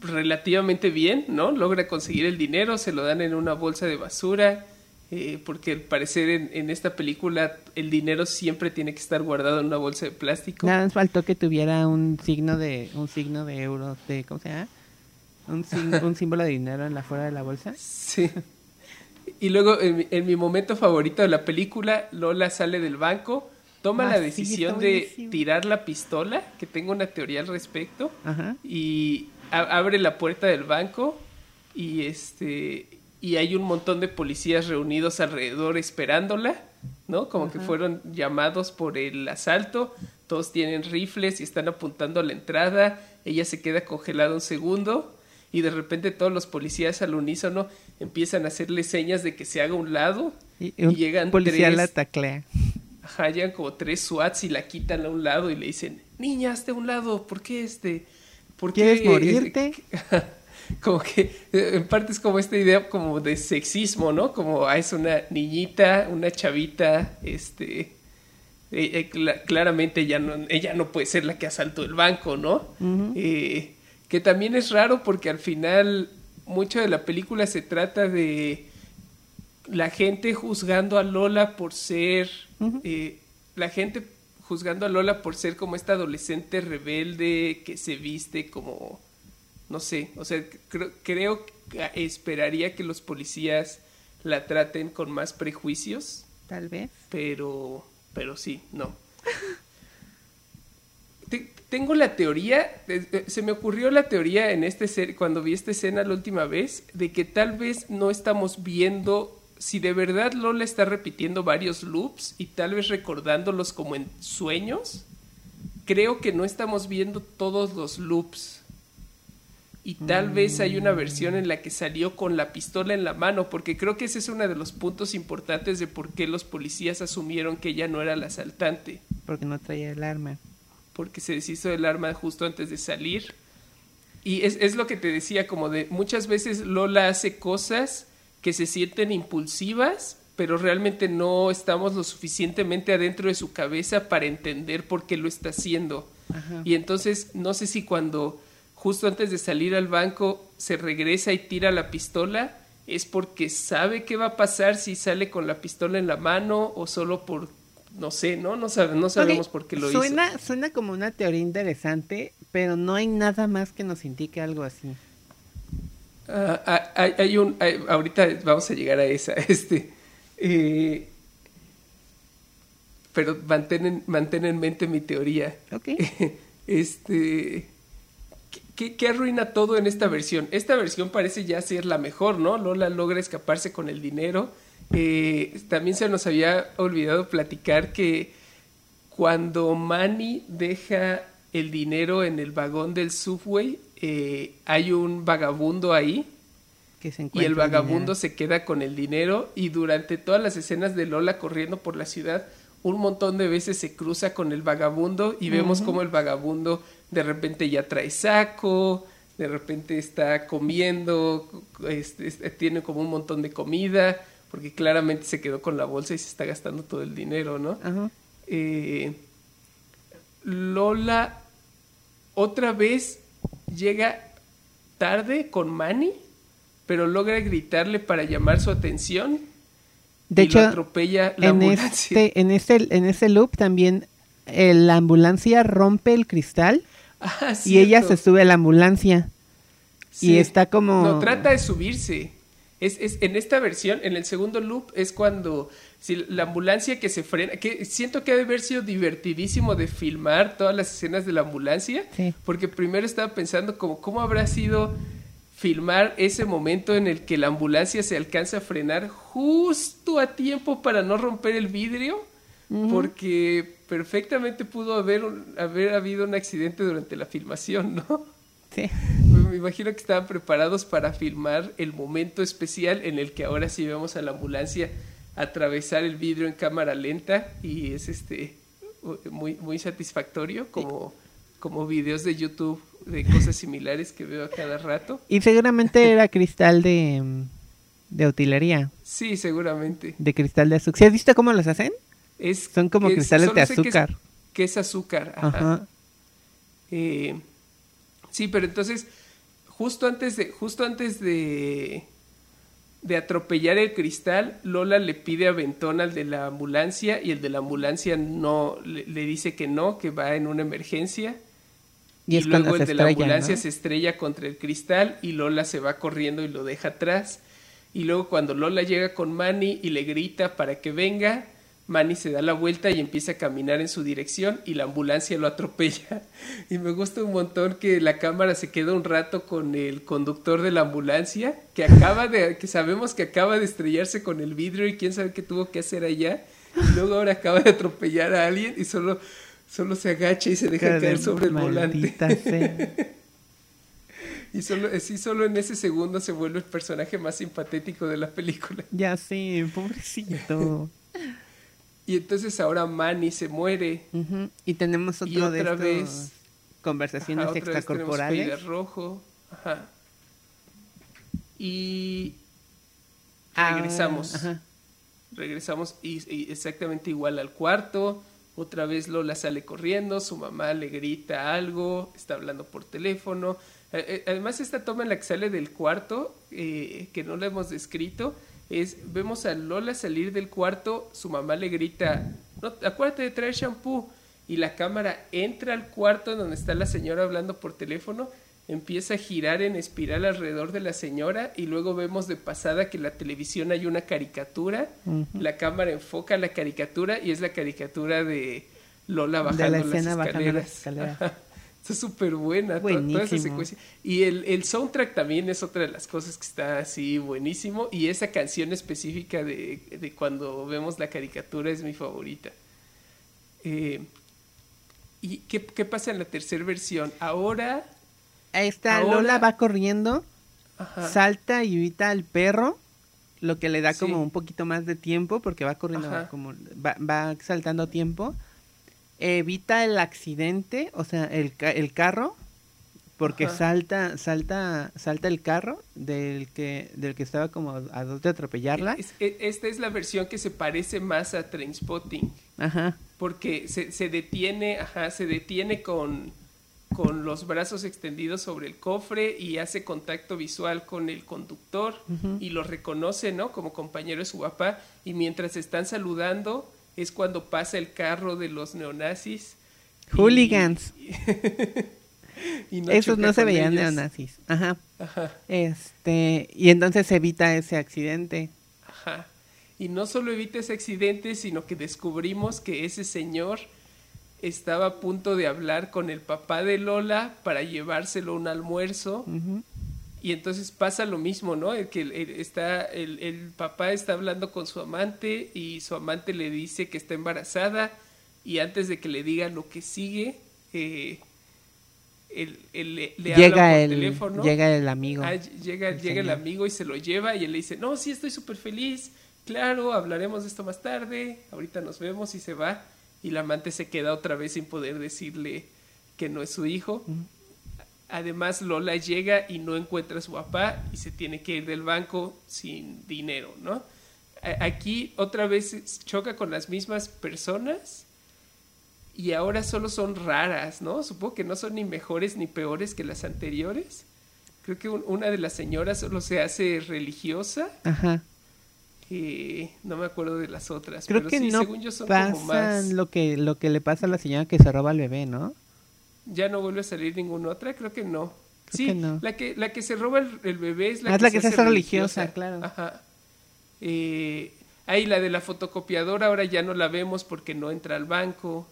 relativamente bien, ¿no? Logra conseguir el dinero, se lo dan en una bolsa de basura, eh, porque al parecer en, en esta película el dinero siempre tiene que estar guardado en una bolsa de plástico. Nada más faltó que tuviera un signo de un signo de euro, de ¿cómo se llama? Un, símbolo de dinero en la fuera de la bolsa. Sí. Y luego, en en mi momento favorito de la película, Lola sale del banco, toma Ah, la sí, decisión de tirar la pistola, que tengo una teoría al respecto, Ajá. y abre la puerta del banco y este y hay un montón de policías reunidos alrededor esperándola, ¿no? Como que fueron llamados por el asalto, todos tienen rifles y están apuntando a la entrada, ella se queda congelada un segundo y de repente todos los policías al unísono empiezan a hacerle señas de que se haga un lado Y, y un llegan policía tres- la taclea. Llegan como tres SWATs y la quitan a un lado y le dicen, niña, hazte a un lado, ¿por qué este? ¿Por qué, ¿Quieres morirte? como que en parte es como esta idea como de sexismo, ¿no? Como ah, es una niñita, una chavita, este, eh, eh, cla- claramente ella no, ella no puede ser la que asaltó el banco, ¿no? Eh, que también es raro porque al final mucho de la película se trata de la gente juzgando a Lola por ser eh, la gente juzgando a Lola por ser como esta adolescente rebelde que se viste como no sé, o sea, creo, creo que esperaría que los policías la traten con más prejuicios, Tal vez. pero pero sí, no. Te- Tengo la teoría, eh, eh, se me ocurrió la teoría en este ser, cuando vi esta escena la última vez, de que tal vez no estamos viendo si de verdad Lola está repitiendo varios loops y tal vez recordándolos como en sueños. Creo que no estamos viendo todos los loops. Y tal vez hay una versión en la que salió con la pistola en la mano, porque creo que ese es uno de los puntos importantes de por qué los policías asumieron que ella no era la asaltante Porque no traía el arma. porque se deshizo del arma justo antes de salir. Y es, es lo que te decía, como de muchas veces Lola hace cosas que se sienten impulsivas, pero realmente no estamos lo suficientemente adentro de su cabeza para entender por qué lo está haciendo. Ajá. Y entonces no sé si cuando justo antes de salir al banco se regresa y tira la pistola, es porque sabe qué va a pasar si sale con la pistola en la mano o solo por, no sé, ¿no? No, sabe- no sabemos por qué lo hizo. suena, Suena como una teoría interesante, pero no hay nada más que nos indique algo así. Ah, ah, hay, hay un, hay- ahorita vamos a llegar a esa, este, eh, pero mantén en, mantén en mente mi teoría. Ok. Este, ¿qué- ¿qué, qué arruina todo en esta versión? Esta versión parece ya ser la mejor, ¿no? Lola logra escaparse con el dinero. Eh, también se nos había olvidado platicar que cuando Manny deja el dinero en el vagón del subway, eh, hay un vagabundo ahí Que se y el vagabundo dinero. se queda con el dinero y durante todas las escenas de Lola corriendo por la ciudad, un montón de veces se cruza con el vagabundo y vemos como el vagabundo de repente ya trae saco, de repente está comiendo, este, este, tiene como un montón de comida, porque claramente se quedó con la bolsa y se está gastando todo el dinero, ¿no? Eh, Lola otra vez llega tarde con Manny, pero logra gritarle para llamar su atención. De y hecho, lo atropella la en ambulancia. este, en este, en ese loop también eh, la ambulancia rompe el cristal Ah, y ella se sube a la ambulancia. Sí. Y está como... No, trata de subirse. Es, es, en esta versión, en el segundo loop, es cuando si la ambulancia que se frena, que siento que ha de haber sido divertidísimo de filmar todas las escenas de la ambulancia, Sí. porque primero estaba pensando como cómo habrá sido filmar ese momento en el que la ambulancia se alcanza a frenar justo a tiempo para no romper el vidrio, porque perfectamente pudo haber, haber habido un accidente durante la filmación, ¿no? Sí. Me imagino que estaban preparados para filmar el momento especial en el que ahora sí vemos a la ambulancia atravesar el vidrio en cámara lenta y es este muy muy satisfactorio como como videos de YouTube de cosas similares que veo a cada rato. Y seguramente era cristal de, de utilería, Sí, seguramente. de cristal de azúcar. ¿Sí has visto cómo los hacen? Es Son como es- cristales de sé que es- azúcar. Que es, azúcar. Ajá. Ajá. Eh, sí, pero entonces, justo antes de, justo antes de, de atropellar el cristal, Lola le pide aventón al de la ambulancia y el de la ambulancia no le, le dice que no, que va en una emergencia. Y Y, es luego el de la ambulancia ¿no? se estrella contra el cristal y Lola se va corriendo y lo deja atrás. Y luego cuando Lola llega con Manny y le grita para que venga, Manny se da la vuelta y empieza a caminar en su dirección y la ambulancia lo atropella. Y me gusta un montón que la cámara se queda un rato con el conductor de la ambulancia, que acaba de, que sabemos que acaba de estrellarse con el vidrio y quién sabe qué tuvo que hacer allá. Y luego ahora acaba de atropellar a alguien y solo, solo se agacha y se deja caer sobre el volante. sea. Y solo, sí, solo en ese segundo se vuelve el personaje más simpatético de la película. Ya sí, pobrecito. Y entonces ahora Manny se muere. Y tenemos Y otro de otra estos vez- conversaciones Ajá, otra extracorporales. Rojo. Ajá. Y Ah, regresamos. ajá. regresamos y, y exactamente igual al cuarto. Otra vez Lola sale corriendo, su mamá le grita algo, está hablando por teléfono. Además, esta toma en la que sale del cuarto, eh, que no la hemos descrito, es, vemos a Lola salir del cuarto, su mamá le grita, no, acuérdate de traer shampoo, y la cámara entra al cuarto donde está la señora hablando por teléfono, empieza a girar en espiral alrededor de la señora y luego vemos de pasada que en la televisión hay una caricatura, la cámara enfoca la caricatura y es la caricatura de Lola De bajando la las escena bajando las escaleras. Está súper buena to- toda esa secuencia. Y el, el soundtrack también es otra de las cosas que está así buenísimo. Y esa canción específica de, de cuando vemos la caricatura es mi favorita. Eh, ¿Y qué, qué pasa en la tercera versión? Ahora... Esta Ahora- Lola va corriendo, Ajá. salta y evita al perro, lo que le da Sí. como un poquito más de tiempo porque va corriendo como va, va saltando tiempo. Evita el accidente, o sea, el, el carro porque Ajá. salta salta salta el carro del que del que estaba como a dos de atropellarla. Es- e- esta es la versión que se parece más a Trainspotting. Ajá. porque se, se detiene, ajá, se detiene con, con los brazos extendidos sobre el cofre y hace contacto visual con el conductor y lo reconoce, ¿no? Como compañero de su papá y mientras están saludando es cuando pasa el carro de los neonazis. y- Hooligans. y no Esos no se veían ellos. neonazis. Ajá. Ajá, Este, y entonces evita ese accidente. ajá. Y no solo evita ese accidente, sino que descubrimos que ese señor estaba a punto de hablar con el papá de Lola para llevárselo un almuerzo. Y entonces pasa lo mismo, ¿no? El que el, el- está, el, el papá está hablando con su amante y su amante le dice que está embarazada y antes de que le diga lo que sigue, eh, le, le habla llega por el teléfono. llega el amigo. Ah, llega, el llega el amigo y se lo lleva y él le dice, no, sí, estoy súper feliz, claro, hablaremos de esto más tarde, ahorita nos vemos y se va. Y la amante se queda otra vez sin poder decirle que no es su hijo. Además, Lola llega y no encuentra a su papá y se tiene que ir del banco sin dinero, ¿no? Aquí otra vez choca con las mismas personas y ahora solo son raras, ¿no? Supongo que no son ni mejores ni peores que las anteriores. Creo que una de las señoras solo se hace religiosa. Ajá. Eh, no me acuerdo de las otras. Creo pero que sí, no según yo son pasa como más. lo que lo que le pasa a la señora que se roba al bebé, ¿no? Ya no vuelve a salir ninguna otra, creo que no. Creo sí, que no. la que la que se roba el, el bebé es la Ah, es que la se que se hace religiosa, claro. Ajá. Eh, ahí la de la fotocopiadora ahora ya no la vemos porque no entra al banco.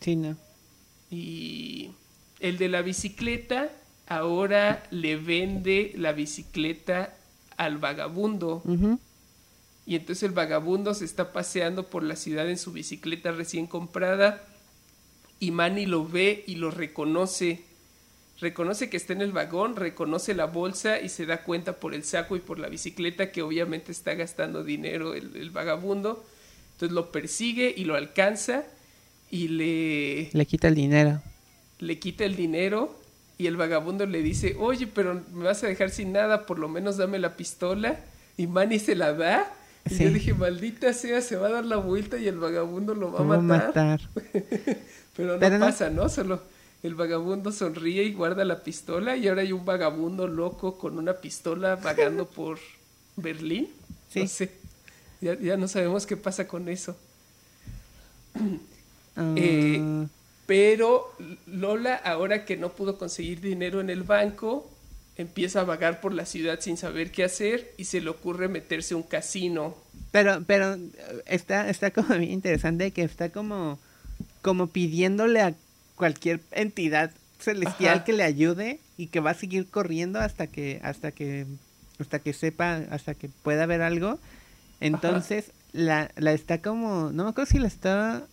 Sí, no. Y el de la bicicleta ahora le vende la bicicleta al vagabundo. Y entonces el vagabundo se está paseando por la ciudad en su bicicleta recién comprada y Manny lo ve y lo reconoce. Reconoce que está en el vagón, reconoce la bolsa y se da cuenta por el saco y por la bicicleta que obviamente está gastando dinero el, el vagabundo. Entonces lo persigue y lo alcanza y le, Le quita el dinero. le quita el dinero y el vagabundo le dice, oye, pero me vas a dejar sin nada, por lo menos dame la pistola. Y Manny se la da. Y Sí. yo dije, maldita sea, se va a dar la vuelta y el vagabundo lo va a matar. matar. Pero no Pero no- pasa, ¿no? Solo el vagabundo sonríe y guarda la pistola y ahora hay un vagabundo loco con una pistola vagando por Berlín. Sí. No sé. Ya, ya no sabemos qué pasa con eso. Ah, Eh, Pero Lola, ahora que no pudo conseguir dinero en el banco, empieza a vagar por la ciudad sin saber qué hacer y se le ocurre meterse a un casino. Pero, pero está, está como bien interesante que está como, como pidiéndole a cualquier entidad celestial Ajá. que le ayude y que va a seguir corriendo hasta que, hasta que, hasta que sepa, hasta que pueda ver algo. Entonces, la, la está como, no me acuerdo si la está,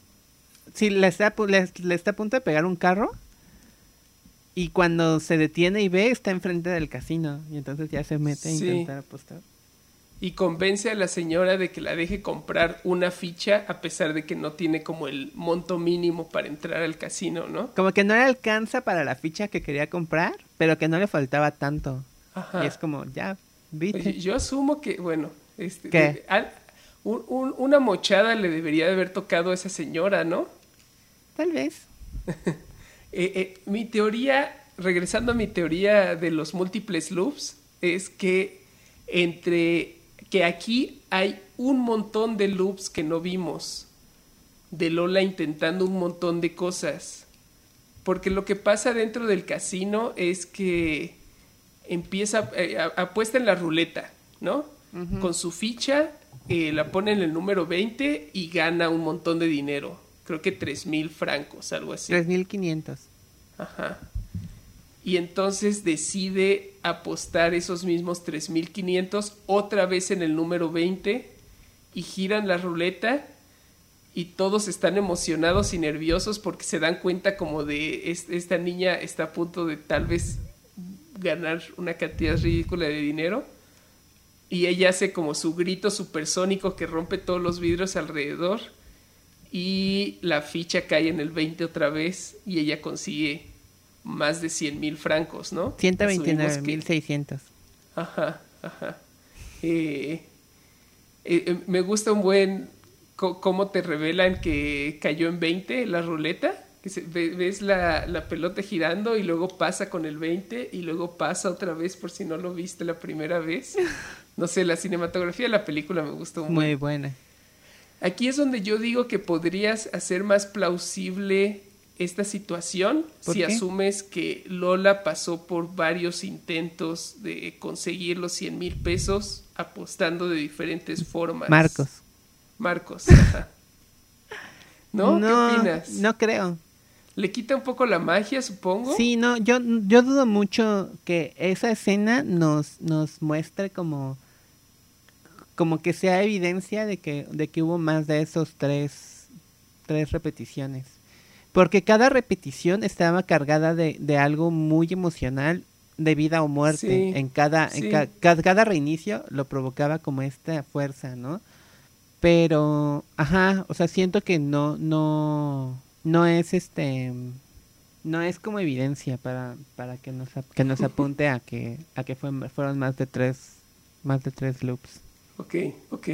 si la está, le, le está a punto de pegar un carro. Y cuando se detiene y ve, está enfrente del casino. Y entonces ya se mete a intentar apostar. Y convence a la señora de que la deje comprar una ficha a pesar de que no tiene como el monto mínimo para entrar al casino, ¿no? Como que no le alcanza para la ficha que quería comprar, pero que no le faltaba tanto. Ajá. Y es como, ya, viste. Yo asumo que, bueno, este, ¿Qué? de- al- un- un- una mochada le debería de haber tocado a esa señora, ¿no? Tal vez. Eh, eh, mi teoría, regresando a mi teoría de los múltiples loops, es que entre que aquí hay un montón de loops que no vimos, de Lola intentando un montón de cosas. Porque lo que pasa dentro del casino es que empieza, eh, apuesta en la ruleta, ¿no? Con su ficha, eh, la pone en el número 20 y gana un montón de dinero. Creo que tres mil francos, algo así. 3500. Ajá. Y entonces decide apostar esos mismos 3500 otra vez en el número 20 y giran la ruleta y todos están emocionados y nerviosos porque se dan cuenta como de es- esta niña está a punto de tal vez ganar una cantidad ridícula de dinero y ella hace como su grito supersónico que rompe todos los vidrios alrededor y la ficha cae en el 20 otra vez y ella consigue más de 100 mil francos, ¿no? Asumimos que- 129600. Ajá, ajá. Eh, eh, eh, me gusta un buen cómo te revelan que cayó en 20 la ruleta. Que se- ves la, la pelota girando y luego pasa con el 20 y luego pasa otra vez por si no lo viste la primera vez. No sé, la cinematografía de la película me gustó buen. Muy buena. Aquí es donde yo digo que podrías hacer más plausible esta situación ¿Por si qué? asumes que Lola pasó por varios intentos de conseguir los 100 mil pesos apostando de diferentes formas. Marcos. Marcos. ajá. ¿No? no, ¿Qué opinas? No creo. ¿Le quita un poco la magia, supongo? Sí, no, yo, yo dudo mucho que esa escena nos, nos muestre como, como que sea evidencia de que, de que hubo más de esos tres, tres repeticiones. Porque cada repetición estaba cargada de, de algo muy emocional, de vida o muerte. Sí, en cada, en sí. ca- ca- cada reinicio lo provocaba como esta fuerza, ¿no? Pero, ajá, o sea, siento que no, no, no es este, no es como evidencia para, para que nos, que nos apunte a que, a que fue- fueron más de tres, más de tres loops. Ok, ok.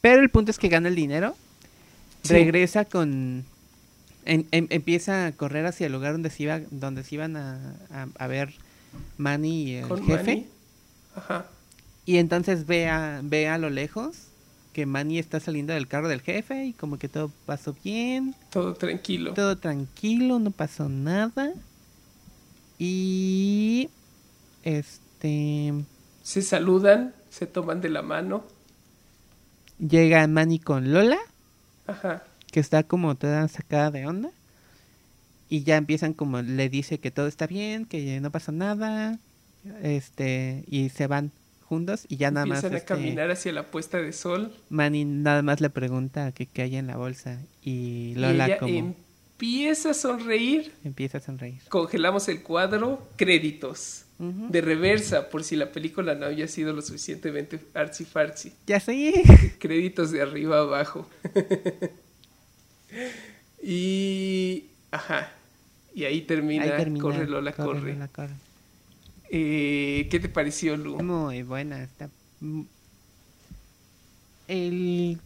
Pero el punto es que gana el dinero, Sí. regresa con, en- em- empieza a correr hacia el lugar donde se iba, donde se iban a, a- a ver Manny y el Con jefe. Manny. Ajá. Y entonces ve a, ve a lo lejos que Manny está saliendo del carro del jefe y como que todo pasó bien, Todo tranquilo. todo tranquilo, no pasó nada. Y este Se saludan, se toman de la mano. llega Manny con Lola, Ajá. que está como toda sacada de onda. Y ya empiezan como le dice que todo está bien, que no pasa nada. Este, y se van juntos y ya nada más Empiezan a este, caminar hacia la puesta de sol. Manny nada más le pregunta que qué hay en la bolsa y y Lola ella como empieza a sonreír. empieza a sonreír. Congelamos el cuadro, créditos. De reversa, por si la película no había sido lo suficientemente artsy fartsy. Ya sé. Créditos de arriba a abajo. y. Ajá. Y ahí termina, Ahí termina. Corre Lola, corre. Lola, corre. Eh, ¿Qué te pareció, Lu? Muy buena. Está... El...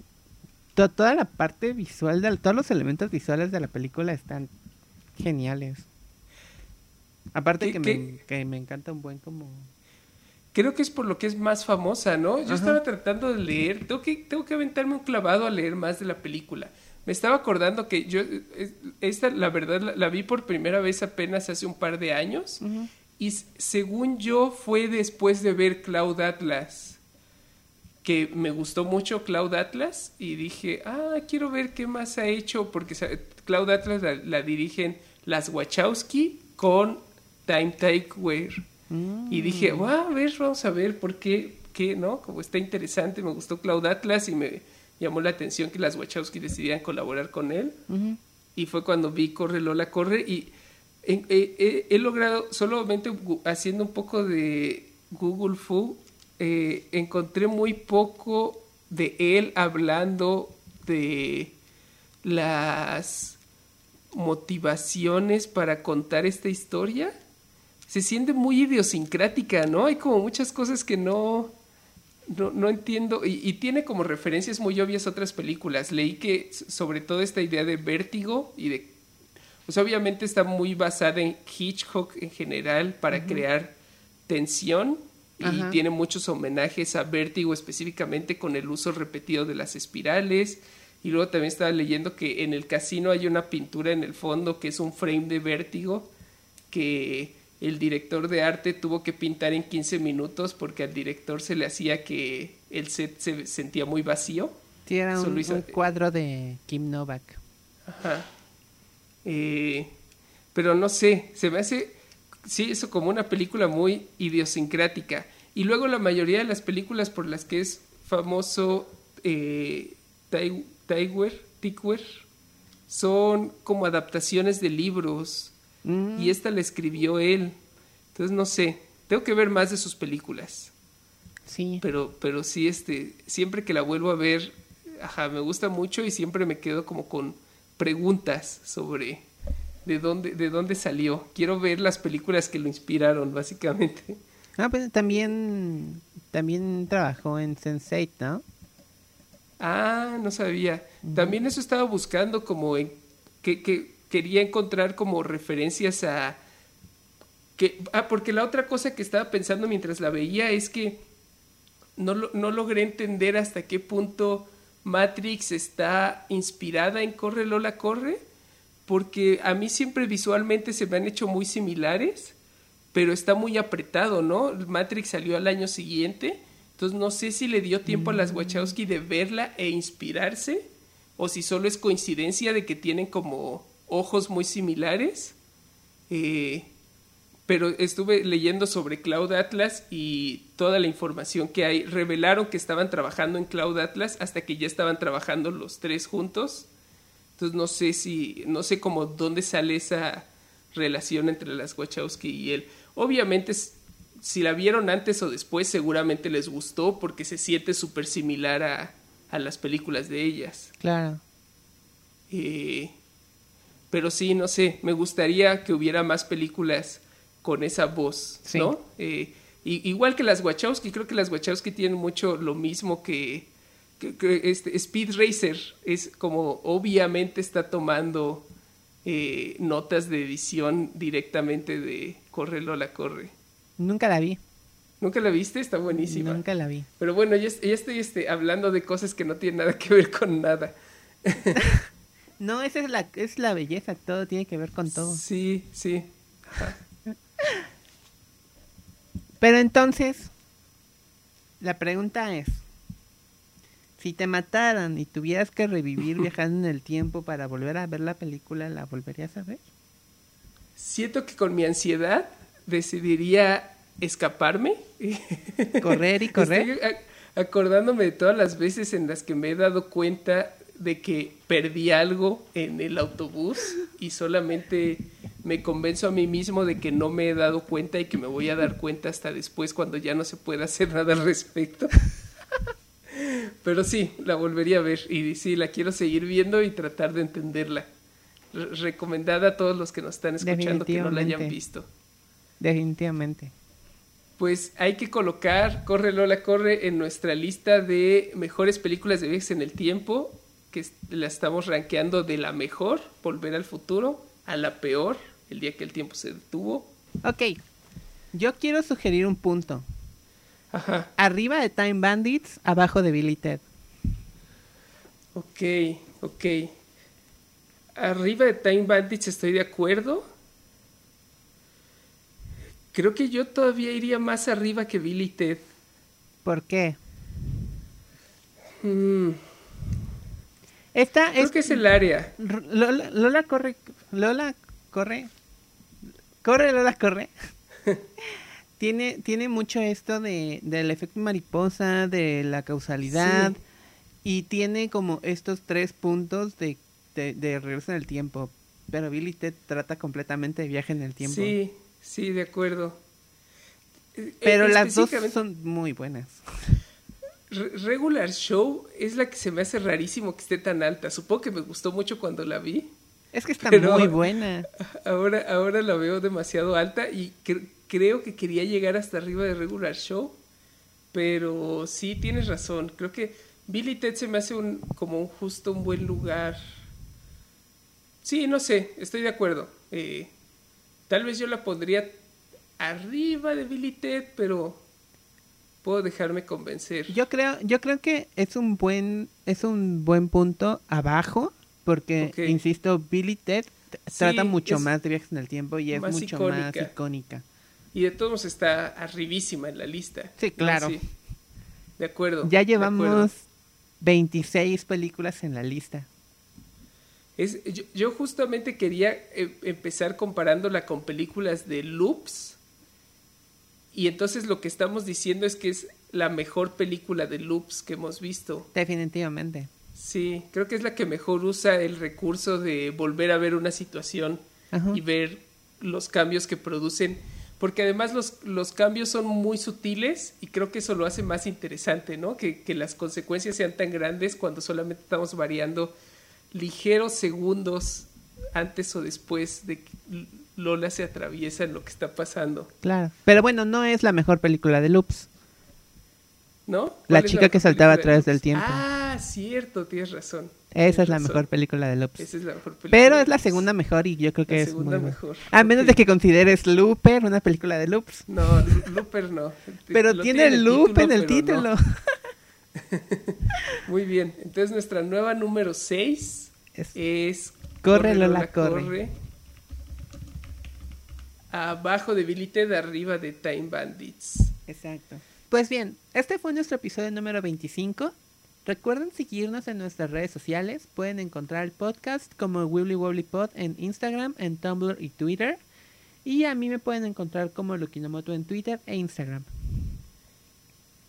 toda la parte visual, de, todos los elementos visuales de la película están geniales. Aparte ¿Qué- que? Me, que me encanta un buen como... Creo que es por lo que es más famosa, ¿no? Yo Ajá. estaba tratando de leer, tengo que, tengo que aventarme un clavado a leer más de la película. Me estaba acordando que yo, es- esta, la verdad, la, la vi por primera vez apenas hace un par de años. Y según yo, fue después de ver Cloud Atlas, que me gustó mucho Cloud Atlas, y dije, ah, quiero ver qué más ha hecho, porque Cloud Atlas la, la dirigen las Wachowski con Time Takeware. Mm. Y dije, "Guau, a ver, vamos a ver por qué, qué, ¿no? Como está interesante, me gustó Cloud Atlas y me llamó la atención que las Wachowski decidieran colaborar con él. Y fue cuando vi Corre Lola Corre y eh, eh, he logrado, solamente haciendo un poco de Google Fu, eh, encontré muy poco de él hablando de las motivaciones para contar esta historia. Se siente muy idiosincrática, ¿no? Hay como muchas cosas que no, no, no entiendo. Y, y tiene como referencias muy obvias a otras películas. Leí que sobre todo esta idea de vértigo y de... Pues obviamente está muy basada en Hitchcock en general para crear tensión. Y Ajá. tiene muchos homenajes a vértigo específicamente con el uso repetido de las espirales. Y luego también estaba leyendo que en el casino hay una pintura en el fondo que es un frame de vértigo que el director de arte tuvo que pintar en 15 minutos porque al director se le hacía que el set se sentía muy vacío. Sí, era un, hizo- un cuadro de Kim Novak. Ajá. Eh, pero no sé, se me hace, sí, eso como una película muy idiosincrática. Y luego la mayoría de las películas por las que es famoso eh, Tikwer, son como adaptaciones de libros. Mm. Y esta la escribió él. Entonces no sé, tengo que ver más de sus películas. Sí. Pero, pero sí, este, siempre que la vuelvo a ver, ajá, me gusta mucho y siempre me quedo como con preguntas sobre de dónde, de dónde salió. Quiero ver las películas que lo inspiraron, básicamente. Ah, pues también, también trabajó en Sense8, ¿no? Ah, no sabía. También eso estaba buscando como en que, que quería encontrar como referencias a que ah, porque la otra cosa que estaba pensando mientras la veía es que no, no logré entender hasta qué punto Matrix está inspirada en Corre Lola Corre, porque a mí siempre visualmente se me han hecho muy similares, pero está muy apretado, ¿no? Matrix salió al año siguiente, entonces no sé si le dio tiempo a las Wachowski de verla e inspirarse, o si solo es coincidencia de que tienen como ojos muy similares. Eh, pero estuve leyendo sobre Cloud Atlas y toda la información que hay. Revelaron que estaban trabajando en Cloud Atlas hasta que ya estaban trabajando los tres juntos. Entonces no sé si, no sé cómo dónde sale esa relación entre las Wachowski y él. Obviamente, si la vieron antes o después, seguramente les gustó porque se siente súper similar a, a las películas de ellas. Claro. Eh, pero sí, no sé, me gustaría que hubiera más películas con esa voz, Sí. ¿no? Eh, y- igual que las Wachowski, creo que las Wachowski tienen mucho lo mismo que, que- que este Speed Racer, es como obviamente está tomando eh, notas de edición directamente de Corre Lola Corre. Nunca la vi. ¿Nunca la viste? Está buenísima. Nunca la vi. Pero bueno, ya, ya estoy este, hablando de cosas que no tienen nada que ver con nada. no, esa es la, es la belleza, todo tiene que ver con todo. Sí, sí. Pero entonces, la pregunta es, si te mataran y tuvieras que revivir viajando en el tiempo para volver a ver la película, ¿la volverías a ver? Siento que con mi ansiedad decidiría escaparme. Correr y correr. Estoy acordándome de todas las veces en las que me he dado cuenta de que perdí algo en el autobús y solamente me convenzo a mí mismo de que no me he dado cuenta y que me voy a dar cuenta hasta después cuando ya no se pueda hacer nada al respecto. Pero sí, la volvería a ver y sí, la quiero seguir viendo y tratar de entenderla. recomendada a todos los que nos están escuchando que no la hayan visto. Definitivamente. Pues hay que colocar Corre Lola Corre en nuestra lista de mejores películas de viajes en el tiempo, que la estamos rankeando de la mejor, Volver al futuro, a la peor, El día que el tiempo se detuvo. Ok, yo quiero sugerir un punto. Ajá. Arriba de Time Bandits, abajo de Billy Ted. Ok, ok. Arriba de Time Bandits estoy de acuerdo. Creo que yo todavía iría más arriba que Billy Ted. ¿Por qué? Mm. Esta Creo que es el área. Lola, Lola corre. Lola corre. Corre, Lola corre. tiene, tiene mucho esto de, del efecto mariposa, de la causalidad. Y tiene como estos tres puntos de, de, regreso en el tiempo. Pero Billy Ted trata completamente de viaje en el tiempo. Sí, sí, de acuerdo. Pero las dos son muy buenas. Regular Show es la que se me hace rarísimo que esté tan alta. Supongo que me gustó mucho cuando la vi. Es que está muy buena. Ahora, ahora la veo demasiado alta y creo que quería llegar hasta arriba de Regular Show. Pero sí, tienes razón. Creo que Billy Ted se me hace un, como un justo un buen lugar. Sí, no sé, estoy de acuerdo. Eh, tal vez yo la pondría arriba de Billy Ted, pero puedo dejarme convencer. Yo creo, yo creo que es un buen, es un buen punto abajo, porque insisto, Billy Ted trata mucho más de viajes en el tiempo y es mucho más icónica. Y de todos está arribísima en la lista. Sí, claro. De acuerdo. Ya llevamos 26 películas en la lista. Es, yo, justamente quería eh, empezar comparándola con películas de Loops y entonces lo que estamos diciendo es que es la mejor película de loops que hemos visto. Definitivamente. Sí, creo que es la que mejor usa el recurso de volver a ver una situación y ver los cambios que producen, porque además los, los cambios son muy sutiles y creo que eso lo hace más interesante, ¿no? Que, que las consecuencias sean tan grandes cuando solamente estamos variando ligeros segundos antes o después de Lola se atraviesa en lo que está pasando. Claro. Pero bueno, no es la mejor película de Loops. ¿No? La chica que saltaba a través del tiempo. Ah, cierto, tienes razón. Esa es la mejor película de Loops. Esa es la mejor película. Pero es la segunda mejor y yo creo que la es segunda mejor. A menos de que consideres Looper una película de Loops. No, Looper no. pero tiene el loop en el título. Muy bien. Entonces nuestra nueva número 6 es, Corre, Lola, corre abajo de Ted, arriba de Time Bandits. Exacto. Pues bien, este fue nuestro episodio número 25. Recuerden seguirnos en nuestras redes sociales. Pueden encontrar el podcast como Wibbly Wobbly Pod en Instagram, en Tumblr y Twitter. Y a mí me pueden encontrar como Lukinomoto en Twitter e Instagram.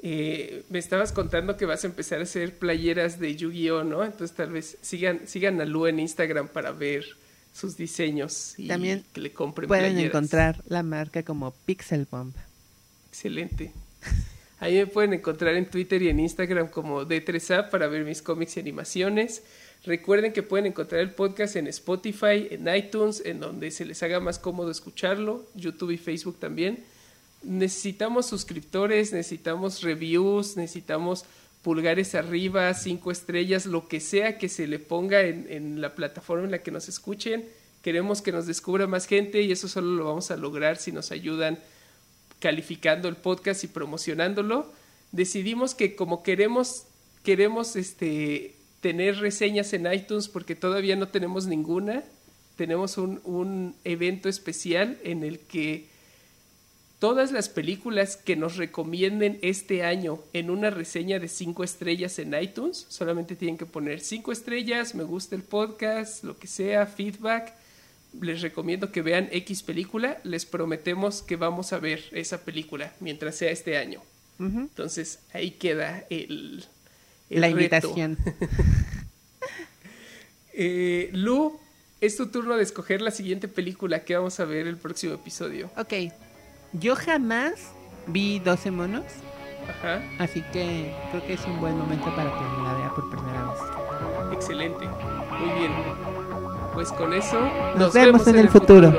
Eh, me estabas contando que vas a empezar a hacer playeras de Yu-Gi-Oh, ¿no? Entonces tal vez sigan, sigan a Lu en Instagram para ver sus diseños y También que le compren pueden encontrar la marca como Pixel Bomb. Excelente. Ahí me pueden encontrar en Twitter y en Instagram como D3A para ver mis cómics y animaciones. Recuerden que pueden encontrar el podcast en Spotify, en iTunes, en donde se les haga más cómodo escucharlo, YouTube y Facebook también. Necesitamos suscriptores, necesitamos reviews, necesitamos pulgares arriba, cinco estrellas, lo que sea que se le ponga en, la plataforma en la que nos escuchen. Queremos que nos descubra más gente y eso solo lo vamos a lograr si nos ayudan calificando el podcast y promocionándolo, decidimos que como queremos, queremos este, tener reseñas en iTunes porque todavía no tenemos ninguna, tenemos un, un evento especial en el que todas las películas que nos recomienden este año en una reseña de cinco estrellas en iTunes, solamente tienen que poner cinco estrellas, me gusta el podcast, lo que sea, feedback. Les recomiendo que vean X película. Les prometemos que vamos a ver esa película mientras sea este año. Entonces ahí queda el, la invitación. eh, Lu, es tu turno de escoger la siguiente película que vamos a ver el próximo episodio. Ok. Yo jamás vi 12 monos. Ajá. Así que creo que es un buen momento para que me la vea por primera vez. Excelente. Muy bien. Pues con eso nos, vemos, en, el futuro.